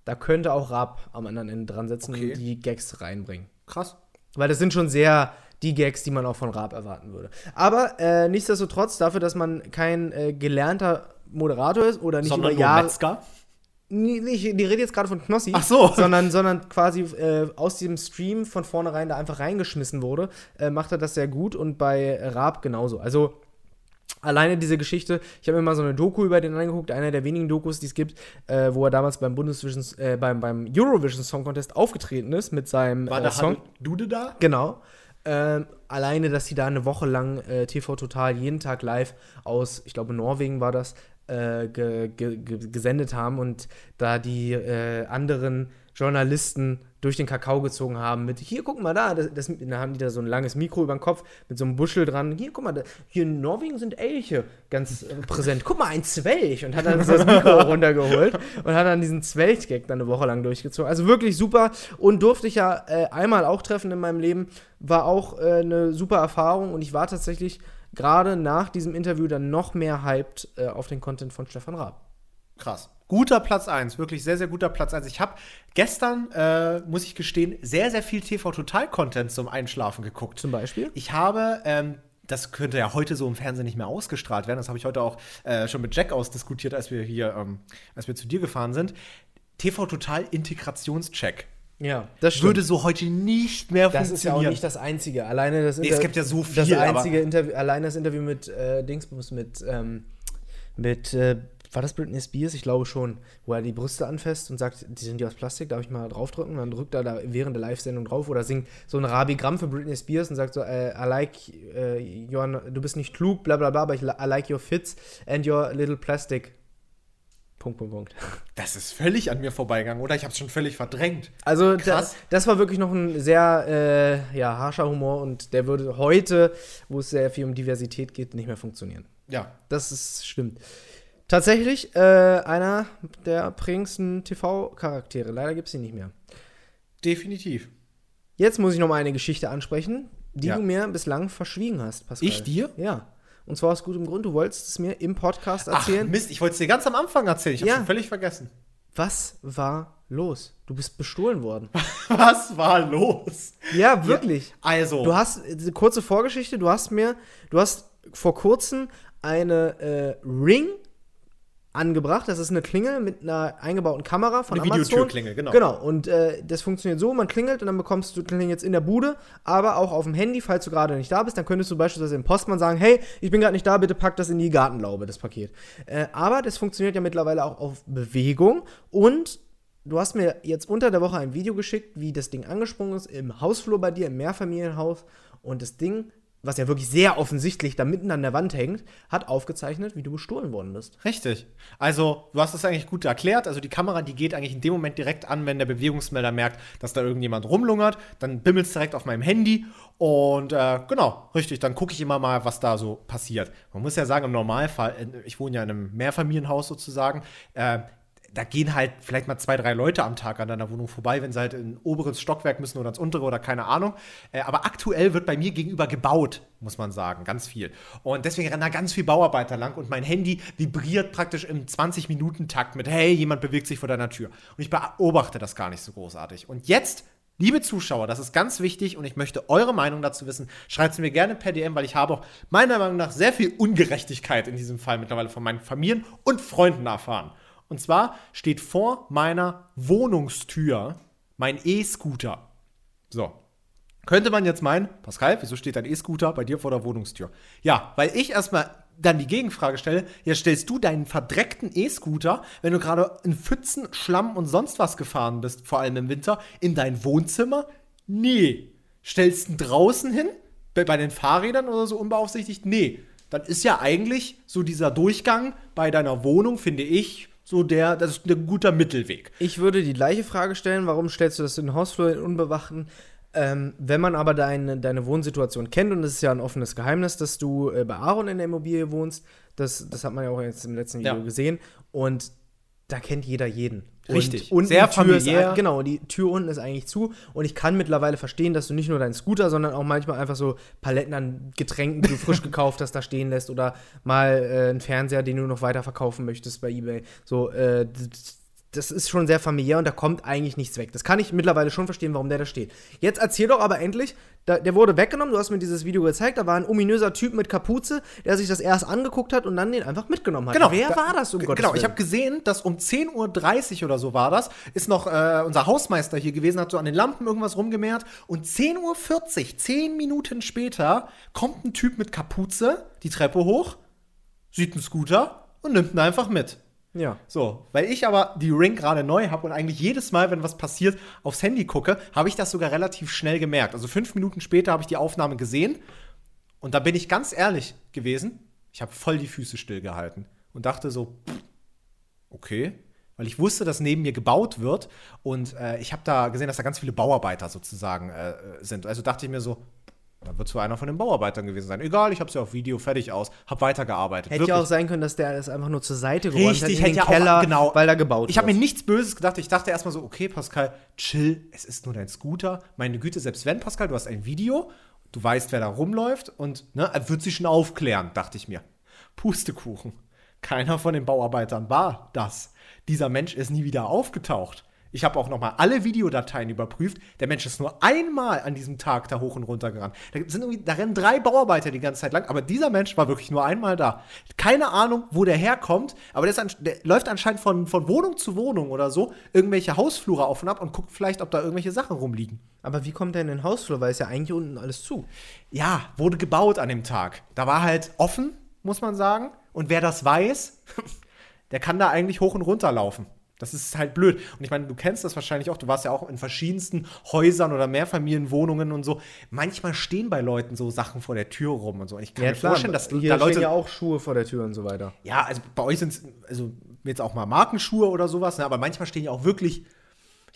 da könnte auch Rap am anderen Ende dran sitzen Okay. und die Gags reinbringen. Krass. Weil das sind schon sehr die Gags, die man auch von Raab erwarten würde. Aber äh, nichtsdestotrotz, dafür, dass man kein äh, gelernter Moderator ist oder nicht Sondern über Jahre. Metzger. Ich, die rede jetzt gerade von Knossi. Ach so. Sondern, sondern quasi äh, aus diesem Stream von vornherein da einfach reingeschmissen wurde, äh, macht er das sehr gut und bei Raab genauso. Also alleine diese Geschichte, ich habe mir mal so eine Doku über den angeguckt, einer der wenigen Dokus, die es gibt, äh, wo er damals beim Bundesvision, äh, beim, beim Eurovision Song Contest aufgetreten ist mit seinem War äh. Song Dude da? Genau. Ähm, alleine, dass sie da eine Woche lang äh, TV Total jeden Tag live aus, ich glaube, Norwegen war das, äh, ge ge gesendet haben und da die äh, anderen Journalisten durch den Kakao gezogen haben mit, hier, guck mal da, das, das, da haben die da so ein langes Mikro über den Kopf mit so einem Buschel dran, hier, guck mal, da, hier in Norwegen sind Elche ganz äh, präsent, guck mal, ein Zwelch und hat dann das Mikro runtergeholt und hat dann diesen Zwelch-Gag dann eine Woche lang durchgezogen. Also wirklich super und durfte ich ja äh, einmal auch treffen in meinem Leben, war auch äh, eine super Erfahrung und ich war tatsächlich gerade nach diesem Interview dann noch mehr hyped äh, auf den Content von Stefan Raab. Krass. Guter Platz 1, wirklich sehr, sehr guter Platz 1. Ich habe gestern, äh, muss ich gestehen, sehr, sehr viel TV-Total-Content zum Einschlafen geguckt. Zum Beispiel? Ich habe, ähm, das könnte ja heute so im Fernsehen nicht mehr ausgestrahlt werden, das habe ich heute auch äh, schon mit Jack ausdiskutiert, als wir hier, ähm, als wir zu dir gefahren sind. TV-Total-Integrationscheck. Ja, das Würde so heute nicht mehr Das ist ja funktionieren. auch nicht das Einzige. Alleine das Nee, es gibt ja so Das viel, aber- einzige Interview, alleine das Interview mit äh, Dingsbus, mit, ähm, mit, äh, war das Britney Spears? Ich glaube schon, wo er die Brüste anfasst und sagt, die sind ja aus Plastik, darf ich mal draufdrücken? Und dann drückt er da während der Live-Sendung drauf oder singt so ein Rabigramm für Britney Spears und sagt so, äh, I like, äh, your, du bist nicht klug, bla bla bla, aber ich, I like your fits and your little plastic. Punkt, Punkt, Punkt. Das ist völlig an mir vorbeigegangen, oder? Ich habe es schon völlig verdrängt. Also da, Krass. das war wirklich noch ein sehr äh, ja, harscher Humor und der würde heute, wo es sehr viel um Diversität geht, nicht mehr funktionieren. Ja. Das ist stimmt. Tatsächlich äh, einer der prägendsten TV-Charaktere. Leider gibt es ihn nicht mehr. Definitiv. Jetzt muss ich noch mal eine Geschichte ansprechen, die Ja. du mir bislang verschwiegen hast, Pascal. Ich dir? Ja. Und zwar aus gutem Grund. Du wolltest es mir im Podcast Ach, erzählen. Mist, ich wollte es dir ganz am Anfang erzählen. Ich habe Ja. schon völlig vergessen. Was war los? Du bist bestohlen worden. Was war los? ja, wirklich. Also, Du hast, kurze Vorgeschichte, du hast mir, du hast vor kurzem eine äh, Ring angebracht. Das ist eine Klingel mit einer eingebauten Kamera von Eine Amazon. Videotürklingel, genau. Genau, und äh, das funktioniert so, man klingelt und dann bekommst du Klingel jetzt in der Bude, aber auch auf dem Handy, falls du gerade nicht da bist, dann könntest du beispielsweise dem Postmann sagen, hey, ich bin gerade nicht da, bitte pack das in die Gartenlaube, das Paket. Äh, aber das funktioniert ja mittlerweile auch auf Bewegung und Du hast mir jetzt unter der Woche ein Video geschickt, wie das Ding angesprungen ist im Hausflur bei dir, im Mehrfamilienhaus. Und das Ding, was ja wirklich sehr offensichtlich da mitten an der Wand hängt, hat aufgezeichnet, wie du bestohlen worden bist. Richtig. Also, du hast es eigentlich gut erklärt. Also, die Kamera, die geht eigentlich in dem Moment direkt an, wenn der Bewegungsmelder merkt, dass da irgendjemand rumlungert. Dann bimmelt es direkt auf meinem Handy. Und äh, genau, richtig, dann gucke ich immer mal, was da so passiert. Man muss ja sagen, im Normalfall, äh, ich wohne ja in einem Mehrfamilienhaus sozusagen, äh, da gehen halt vielleicht mal zwei, drei Leute am Tag an deiner Wohnung vorbei, wenn sie halt in ein oberes Stockwerk müssen oder ins untere oder keine Ahnung. Äh, aber aktuell wird bei mir gegenüber gebaut, muss man sagen, ganz viel. Und deswegen rennen da ganz viel Bauarbeiter lang und mein Handy vibriert praktisch im 20-Minuten-Takt mit, hey, jemand bewegt sich vor deiner Tür. Und ich beobachte das gar nicht so großartig. Und jetzt Liebe Zuschauer, das ist ganz wichtig und ich möchte eure Meinung dazu wissen. Schreibt es mir gerne per DM, weil ich habe auch meiner Meinung nach sehr viel Ungerechtigkeit in diesem Fall mittlerweile von meinen Familien und Freunden erfahren. Und zwar steht vor meiner Wohnungstür mein E-Scooter. So. Könnte man jetzt meinen, Pascal, wieso steht dein E-Scooter bei dir vor der Wohnungstür? Ja, weil ich erstmal dann die Gegenfrage stelle, ja, stellst du deinen verdreckten E-Scooter, wenn du gerade in Pfützen, Schlamm und sonst was gefahren bist, vor allem im Winter, in dein Wohnzimmer? Nee. Stellst du ihn draußen hin? Bei, bei den Fahrrädern oder so unbeaufsichtigt? Nee. Dann ist ja eigentlich so dieser Durchgang bei deiner Wohnung, finde ich, so der, das ist ein guter Mittelweg. Ich würde die gleiche Frage stellen, warum stellst du das in den Hausflur in unbewachten? Ähm, wenn man aber deine, deine Wohnsituation kennt, und es ist ja ein offenes Geheimnis, dass du äh, bei Aaron in der Immobilie wohnst, das, das hat man ja auch jetzt im letzten Video Ja. gesehen, und da kennt jeder jeden. Richtig. Und Sehr ist familiär. ein- genau, die Tür unten ist eigentlich zu. Und ich kann mittlerweile verstehen, dass du nicht nur deinen Scooter, sondern auch manchmal einfach so Paletten an Getränken, die du frisch gekauft hast, da stehen lässt. Oder mal äh, einen Fernseher, den du noch weiterverkaufen möchtest bei Ebay. So, äh, das ist schon sehr familiär und da kommt eigentlich nichts weg. Das kann ich mittlerweile schon verstehen, warum der da steht. Jetzt erzähl doch aber endlich, da, der wurde weggenommen, du hast mir dieses Video gezeigt, da war ein ominöser Typ mit Kapuze, der sich das erst angeguckt hat und dann den einfach mitgenommen hat. Genau. Wer Da- war das um Gottes Genau, ich Willen? habe gesehen, dass um 10.30 Uhr oder so war das, ist noch äh, unser Hausmeister hier gewesen, hat so an den Lampen irgendwas rumgemäht. Und 10.40 Uhr, 10 Minuten später, kommt ein Typ mit Kapuze die Treppe hoch, sieht einen Scooter und nimmt ihn einfach mit. Ja. So, weil ich aber die Ring gerade neu habe und eigentlich jedes Mal, wenn was passiert, aufs Handy gucke, habe ich das sogar relativ schnell gemerkt. Also fünf Minuten später habe ich die Aufnahme gesehen und da bin ich ganz ehrlich gewesen. Ich habe voll die Füße stillgehalten und dachte so, pff, okay. Weil ich wusste, dass neben mir gebaut wird und äh, ich habe da gesehen, dass da ganz viele Bauarbeiter sozusagen äh, sind. Also dachte ich mir so, da wird so einer von den Bauarbeitern gewesen sein. Egal, ich habe es ja auf Video fertig aus, habe weitergearbeitet. Hätte ja auch sein können, dass der das einfach nur zur Seite geräumt hat Richtig, in den hätte ja Keller, auch, genau. weil da gebaut Ich habe mir nichts Böses gedacht. Ich dachte erstmal so, okay, Pascal, chill, es ist nur dein Scooter. Meine Güte, selbst wenn, Pascal, du hast ein Video, du weißt, wer da rumläuft und ne, er wird sich schon aufklären, dachte ich mir. Pustekuchen. Keiner von den Bauarbeitern war das. Dieser Mensch ist nie wieder aufgetaucht. Ich habe auch noch mal alle Videodateien überprüft. Der Mensch ist nur einmal an diesem Tag da hoch und runter gerannt. Da, sind irgendwie, da rennen drei Bauarbeiter die ganze Zeit lang, aber dieser Mensch war wirklich nur einmal da. Keine Ahnung, wo der herkommt, aber der, ansch- der läuft anscheinend von, von Wohnung zu Wohnung oder so, irgendwelche Hausflure auf und ab und guckt vielleicht, ob da irgendwelche Sachen rumliegen. Aber wie kommt der in den Hausflur? Weil es ja eigentlich unten alles zu. Ja, wurde gebaut an dem Tag. Da war halt offen, muss man sagen. Und wer das weiß, der kann da eigentlich hoch und runter laufen. Das ist halt blöd. Und ich meine, du kennst das wahrscheinlich auch. Du warst ja auch in verschiedensten Häusern oder Mehrfamilienwohnungen und so. Manchmal stehen bei Leuten so Sachen vor der Tür rum und so. Und ich kann mir vorstellen, dass hier da Leute. ja auch Schuhe vor der Tür und so weiter. Ja, also bei euch sind es also jetzt auch mal Markenschuhe oder sowas, ne? aber manchmal stehen ja auch wirklich,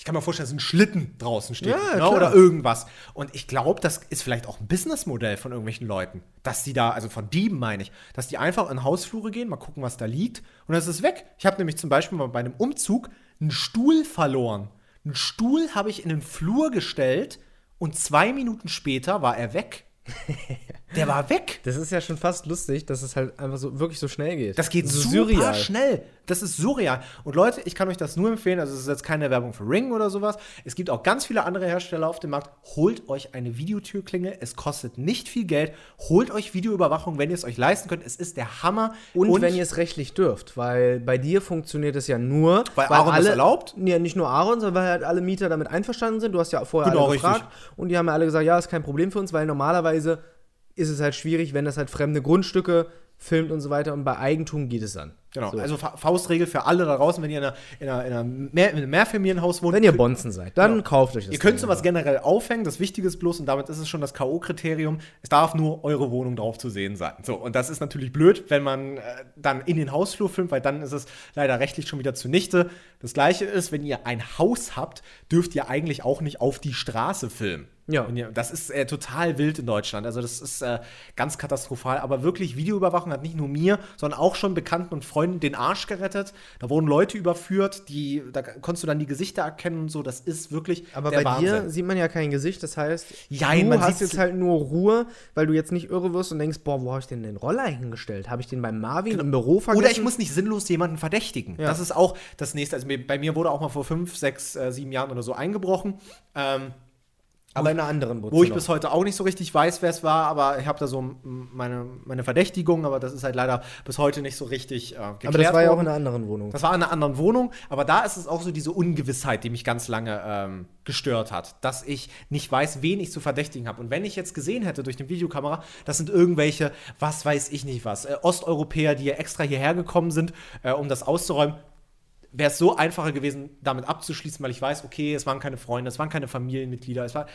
ich kann mir vorstellen, dass ein Schlitten draußen steht Ja, ne? oder irgendwas. Und ich glaube, das ist vielleicht auch ein Businessmodell von irgendwelchen Leuten, dass die da, also von Dieben meine ich, dass die einfach in Hausflure gehen, mal gucken, was da liegt und dann ist es weg. Ich habe nämlich zum Beispiel mal bei einem Umzug einen Stuhl verloren. Einen Stuhl habe ich in den Flur gestellt und zwei Minuten später war er weg. Der war weg. Das ist ja schon fast lustig, dass es halt einfach so wirklich so schnell geht. Das geht so super schnell. Das ist surreal. Und Leute, ich kann euch das nur empfehlen. Also, es ist jetzt keine Werbung für Ring oder sowas. Es gibt auch ganz viele andere Hersteller auf dem Markt. Holt euch eine Videotürklinge. Es kostet nicht viel Geld. Holt euch Videoüberwachung, wenn ihr es euch leisten könnt. Es ist der Hammer. Und, wenn ihr es rechtlich dürft, weil bei dir funktioniert es ja nur, Weil Aaron das erlaubt? Ja, nicht nur Aaron, sondern weil halt alle Mieter damit einverstanden sind. Du hast ja vorher Genau, alle richtig. gefragt und die haben ja alle gesagt, ja, ist kein Problem für uns, weil normalerweise ist es halt schwierig, wenn das halt fremde Grundstücke filmt und so weiter und bei Eigentum geht es dann. Genau, So. also Fa- Faustregel für alle da draußen, wenn ihr in, einer, in, einer, in, einer Mehr, in einem Mehrfamilienhaus wohnt. wenn ihr Bonzen seid, dann Genau. kauft euch das. Ihr könnt sowas generell aufhängen, das Wichtige ist bloß, und damit ist es schon das K.O.-Kriterium, es darf nur eure Wohnung drauf zu sehen sein. So, und das ist natürlich blöd, wenn man äh, dann in den Hausflur filmt, weil dann ist es leider rechtlich schon wieder zunichte. Das gleiche ist, wenn ihr ein Haus habt, dürft ihr eigentlich auch nicht auf die Straße filmen. Ja. Das ist äh, total wild in Deutschland. Also, das ist äh, ganz katastrophal. Aber wirklich, Videoüberwachung hat nicht nur mir, sondern auch schon Bekannten und Freunden den Arsch gerettet. Da wurden Leute überführt, die, da konntest du dann die Gesichter erkennen und so. Das ist wirklich Aber bei Wahnsinn. dir sieht man ja kein Gesicht, das heißt, Jein, du man hast jetzt halt nur Ruhe, weil du jetzt nicht irre wirst und denkst, boah, wo habe ich denn den Roller hingestellt? Habe ich den beim Marvin im Büro vergessen? Oder ich muss nicht sinnlos jemanden verdächtigen. Ja. Das ist auch das nächste. Also bei mir wurde auch mal vor fünf, sechs, äh, sieben Jahren oder so eingebrochen. Ähm, Aber in einer anderen Butze Wo ich noch. bis heute auch nicht so richtig weiß, wer es war, aber ich habe da so meine, meine Verdächtigung, aber das ist halt leider bis heute nicht so richtig äh, geklärt Aber das war ja auch in einer anderen Wohnung. Das war in einer anderen Wohnung, aber da ist es auch so diese Ungewissheit, die mich ganz lange ähm, gestört hat, dass ich nicht weiß, wen ich zu verdächtigen habe. Und wenn ich jetzt gesehen hätte durch eine Videokamera, das sind irgendwelche, was weiß ich nicht was, äh, Osteuropäer, die ja extra hierher gekommen sind, äh, um das auszuräumen, wäre es so einfacher gewesen, damit abzuschließen, weil ich weiß, okay, es waren keine Freunde, es waren keine Familienmitglieder, es war,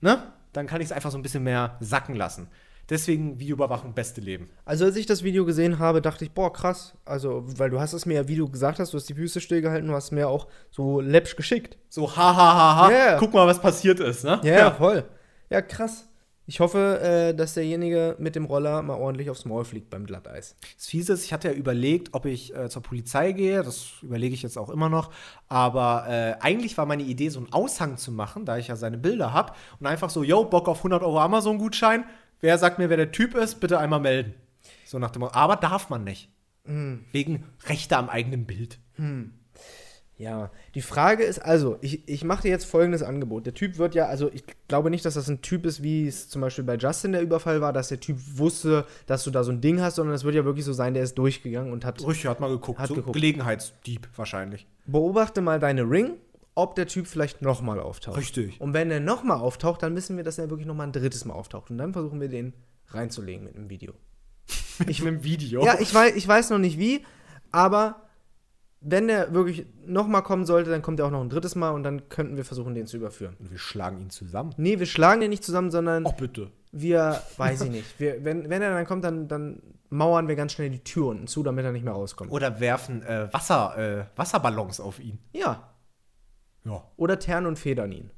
ne? Dann kann ich es einfach so ein bisschen mehr sacken lassen. Deswegen Videoüberwachung, beste Leben. Also als ich das Video gesehen habe, dachte ich, boah, krass. Also, weil du hast es mir ja, wie du gesagt hast, du hast die Füße stillgehalten, du hast mir auch so läppsch geschickt. So, ha, ha, ha, ha, Ja. guck mal, was passiert ist, ne? Ja, voll. Ja, krass. Ich hoffe, äh, dass derjenige mit dem Roller mal ordentlich aufs Maul fliegt beim Glatteis. Das Fiese ist, ich hatte ja überlegt, ob ich äh, zur Polizei gehe. Das überlege ich jetzt auch immer noch. Aber äh, eigentlich war meine Idee, so einen Aushang zu machen, da ich ja seine Bilder habe. Und einfach so, yo, Bock auf 100 Euro Amazon-Gutschein. Wer sagt mir, wer der Typ ist, bitte einmal melden. So nach dem Motto. Aber darf man nicht. Wegen Rechte am eigenen Bild. Ja, die Frage ist also, ich, ich mache dir jetzt folgendes Angebot. Der Typ wird ja, also ich glaube nicht, dass das ein Typ ist, wie es zum Beispiel bei Justin der Überfall war, dass der Typ wusste, dass du da so ein Ding hast, sondern es wird ja wirklich so sein, der ist durchgegangen und hat. Richtig, hat mal geguckt. Hat so geguckt. Gelegenheitsdieb wahrscheinlich. Beobachte mal deine Ring, ob der Typ vielleicht nochmal auftaucht. Richtig. Und wenn er nochmal auftaucht, dann wissen wir, dass er wirklich nochmal ein drittes Mal auftaucht. Und dann versuchen wir den reinzulegen mit einem Video. Ich mit dem Video. Ja, ich weiß, ich weiß noch nicht wie, aber wenn der wirklich nochmal kommen sollte, dann kommt er auch noch ein drittes Mal und dann könnten wir versuchen, den zu überführen. Und wir schlagen ihn zusammen. Nee, wir schlagen den nicht zusammen, sondern Oh, bitte. wir, weiß ich nicht. Wir, wenn, wenn er dann kommt, dann, dann mauern wir ganz schnell die Tür unten zu, damit er nicht mehr rauskommt. Oder werfen äh, Wasser, äh, Wasserballons auf ihn. Ja. Ja. Oder Tern und Federn ihn.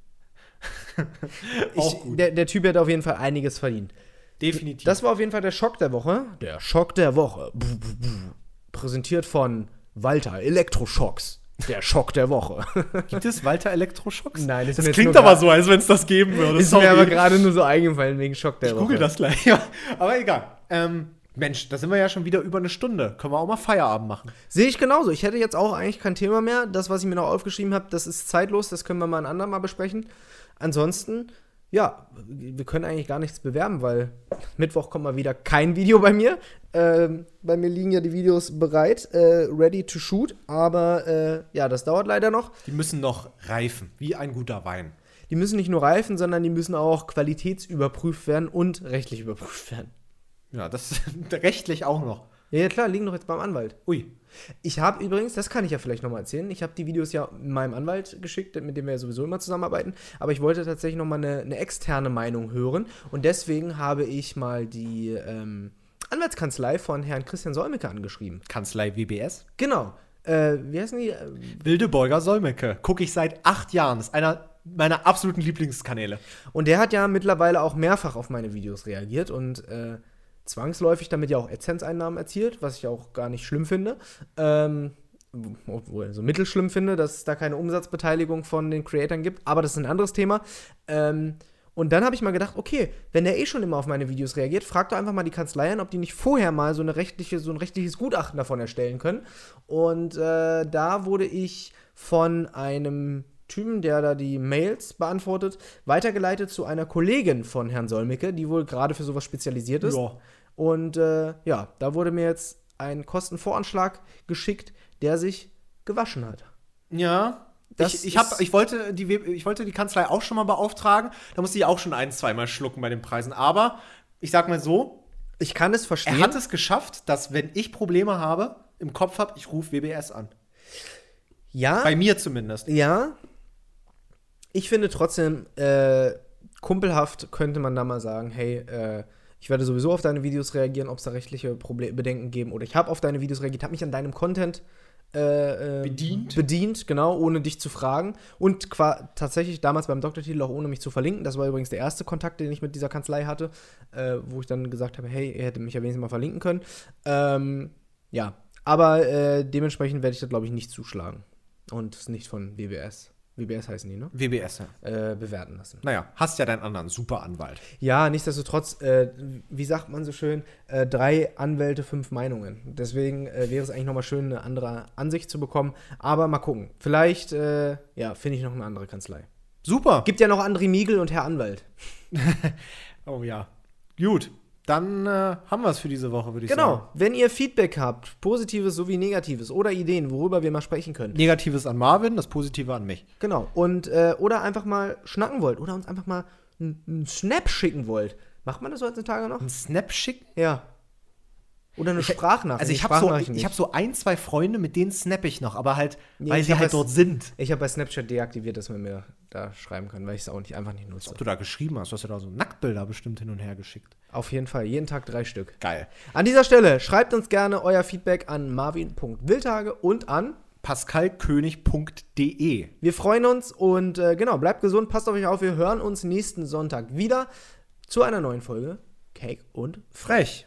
Auch Ich, gut. der, der Typ hat auf jeden Fall einiges verdient. Definitiv. Das war auf jeden Fall der Schock der Woche. Der Schock der Woche. Präsentiert von Walter Elektroschocks. Der Schock der Woche. Gibt es Walter Elektroschocks? Nein, das ist das klingt aber so, als wenn es das geben würde. Ist Sorry. mir aber gerade nur so eingefallen wegen Schock der Ich Woche. google das gleich. Ja. Aber egal. Ähm, Mensch, da sind wir ja schon wieder über eine Stunde. Können wir auch mal Feierabend machen. Sehe ich genauso. Ich hätte jetzt auch eigentlich kein Thema mehr. Das, was ich mir noch aufgeschrieben habe, das ist zeitlos. Das können wir mal ein andermal besprechen. Ansonsten, ja, wir können eigentlich gar nichts bewerben, weil Mittwoch kommt mal wieder kein Video bei mir. Ähm, bei mir liegen ja die Videos bereit, äh, ready to shoot. Aber äh, ja, das dauert leider noch. Die müssen noch reifen, wie ein guter Wein. Die müssen nicht nur reifen, sondern die müssen auch qualitätsüberprüft werden und rechtlich überprüft werden. Ja, das rechtlich auch noch. Ja, ja klar, liegen doch jetzt beim Anwalt. Ui. Ich habe übrigens, das kann ich ja vielleicht nochmal erzählen, ich habe die Videos ja meinem Anwalt geschickt, mit dem wir ja sowieso immer zusammenarbeiten, aber ich wollte tatsächlich nochmal eine, eine externe Meinung hören und deswegen habe ich mal die ähm, Anwaltskanzlei von Herrn Christian Solmecke angeschrieben. Kanzlei WBS. Genau. Äh, wie heißen die? Äh, Wilde Bolger Solmecke. Gucke ich seit acht Jahren. Das ist einer meiner absoluten Lieblingskanäle. Und der hat ja mittlerweile auch mehrfach auf meine Videos reagiert und äh, zwangsläufig damit ja auch AdSense-Einnahmen erzielt, was ich auch gar nicht schlimm finde. Ähm, obwohl, so mittelschlimm finde, dass es da keine Umsatzbeteiligung von den Creatoren gibt, aber das ist ein anderes Thema. Ähm, und dann habe ich mal gedacht, okay, wenn der eh schon immer auf meine Videos reagiert, frag doch einfach mal die Kanzlei an, ob die nicht vorher mal so, eine rechtliche, so ein rechtliches Gutachten davon erstellen können. Und äh, da wurde ich von einem Typen, der da die Mails beantwortet, weitergeleitet zu einer Kollegin von Herrn Solmecke, die wohl gerade für sowas spezialisiert ist. Ja. Und äh, ja, da wurde mir jetzt ein Kostenvoranschlag geschickt, der sich gewaschen hat. Ja. Das ich, ich, hab, ich, wollte die, ich wollte die Kanzlei auch schon mal beauftragen. Da musste ich auch schon ein, zweimal schlucken bei den Preisen. Aber ich sag mal so, Ich kann es verstehen. er hat es geschafft, dass, wenn ich Probleme habe, im Kopf habe, ich rufe WBS an. ja, Bei mir zumindest. ja. Ich finde trotzdem, äh, kumpelhaft könnte man da mal sagen, hey, äh, ich werde sowieso auf deine Videos reagieren, ob es da rechtliche Proble Bedenken geben oder ich habe auf deine Videos reagiert, habe mich an deinem Content äh, äh, Bedient. bedient, genau, ohne dich zu fragen und qua tatsächlich damals beim Doktortitel auch ohne mich zu verlinken. Das war übrigens der erste Kontakt, den ich mit dieser Kanzlei hatte, äh, wo ich dann gesagt habe, hey, ihr hättet mich ja wenigstens mal verlinken können. Ähm, ja, aber äh, dementsprechend werde ich da glaube ich nicht zuschlagen und nicht von WBS. WBS heißen die, ne? WBS, ja. Äh, bewerten lassen. Naja, hast ja deinen anderen super Anwalt. Ja, nichtsdestotrotz, äh, wie sagt man so schön, äh, drei Anwälte, fünf Meinungen. Deswegen äh, wäre es eigentlich nochmal schön, eine andere Ansicht zu bekommen. Aber mal gucken. Vielleicht, äh, ja, finde ich noch eine andere Kanzlei. Super. Gibt ja noch André Miegel und Herr Anwalt. Oh ja. Gut. Dann äh, haben wir es für diese Woche, würde ich Genau. sagen. Wenn ihr Feedback habt, positives sowie negatives oder Ideen, worüber wir mal sprechen können. Negatives an Marvin, das Positive an mich. Genau. Und äh, oder einfach mal schnacken wollt oder uns einfach mal einen Snap schicken wollt. Macht man das heutzutage noch? Ein Snap schicken? Ja. Oder eine Sprachnachricht. Also ich habe so, ich hab so ein, zwei Freunde, mit denen snap ich noch, aber halt, Nee, weil ich sie halt das- dort sind. Ich habe bei Snapchat deaktiviert, dass man mir da schreiben kann, weil ich es auch nicht, einfach nicht nutze. Ob du da geschrieben hast, du hast ja da so Nacktbilder bestimmt hin und her geschickt. Auf jeden Fall, jeden Tag drei Stück. Geil. An dieser Stelle schreibt uns gerne euer Feedback an marvin.wildtage und an. pascalkönig.de Wir freuen uns und äh, genau, bleibt gesund, passt auf euch auf. Wir hören uns nächsten Sonntag wieder zu einer neuen Folge Cake und Frech.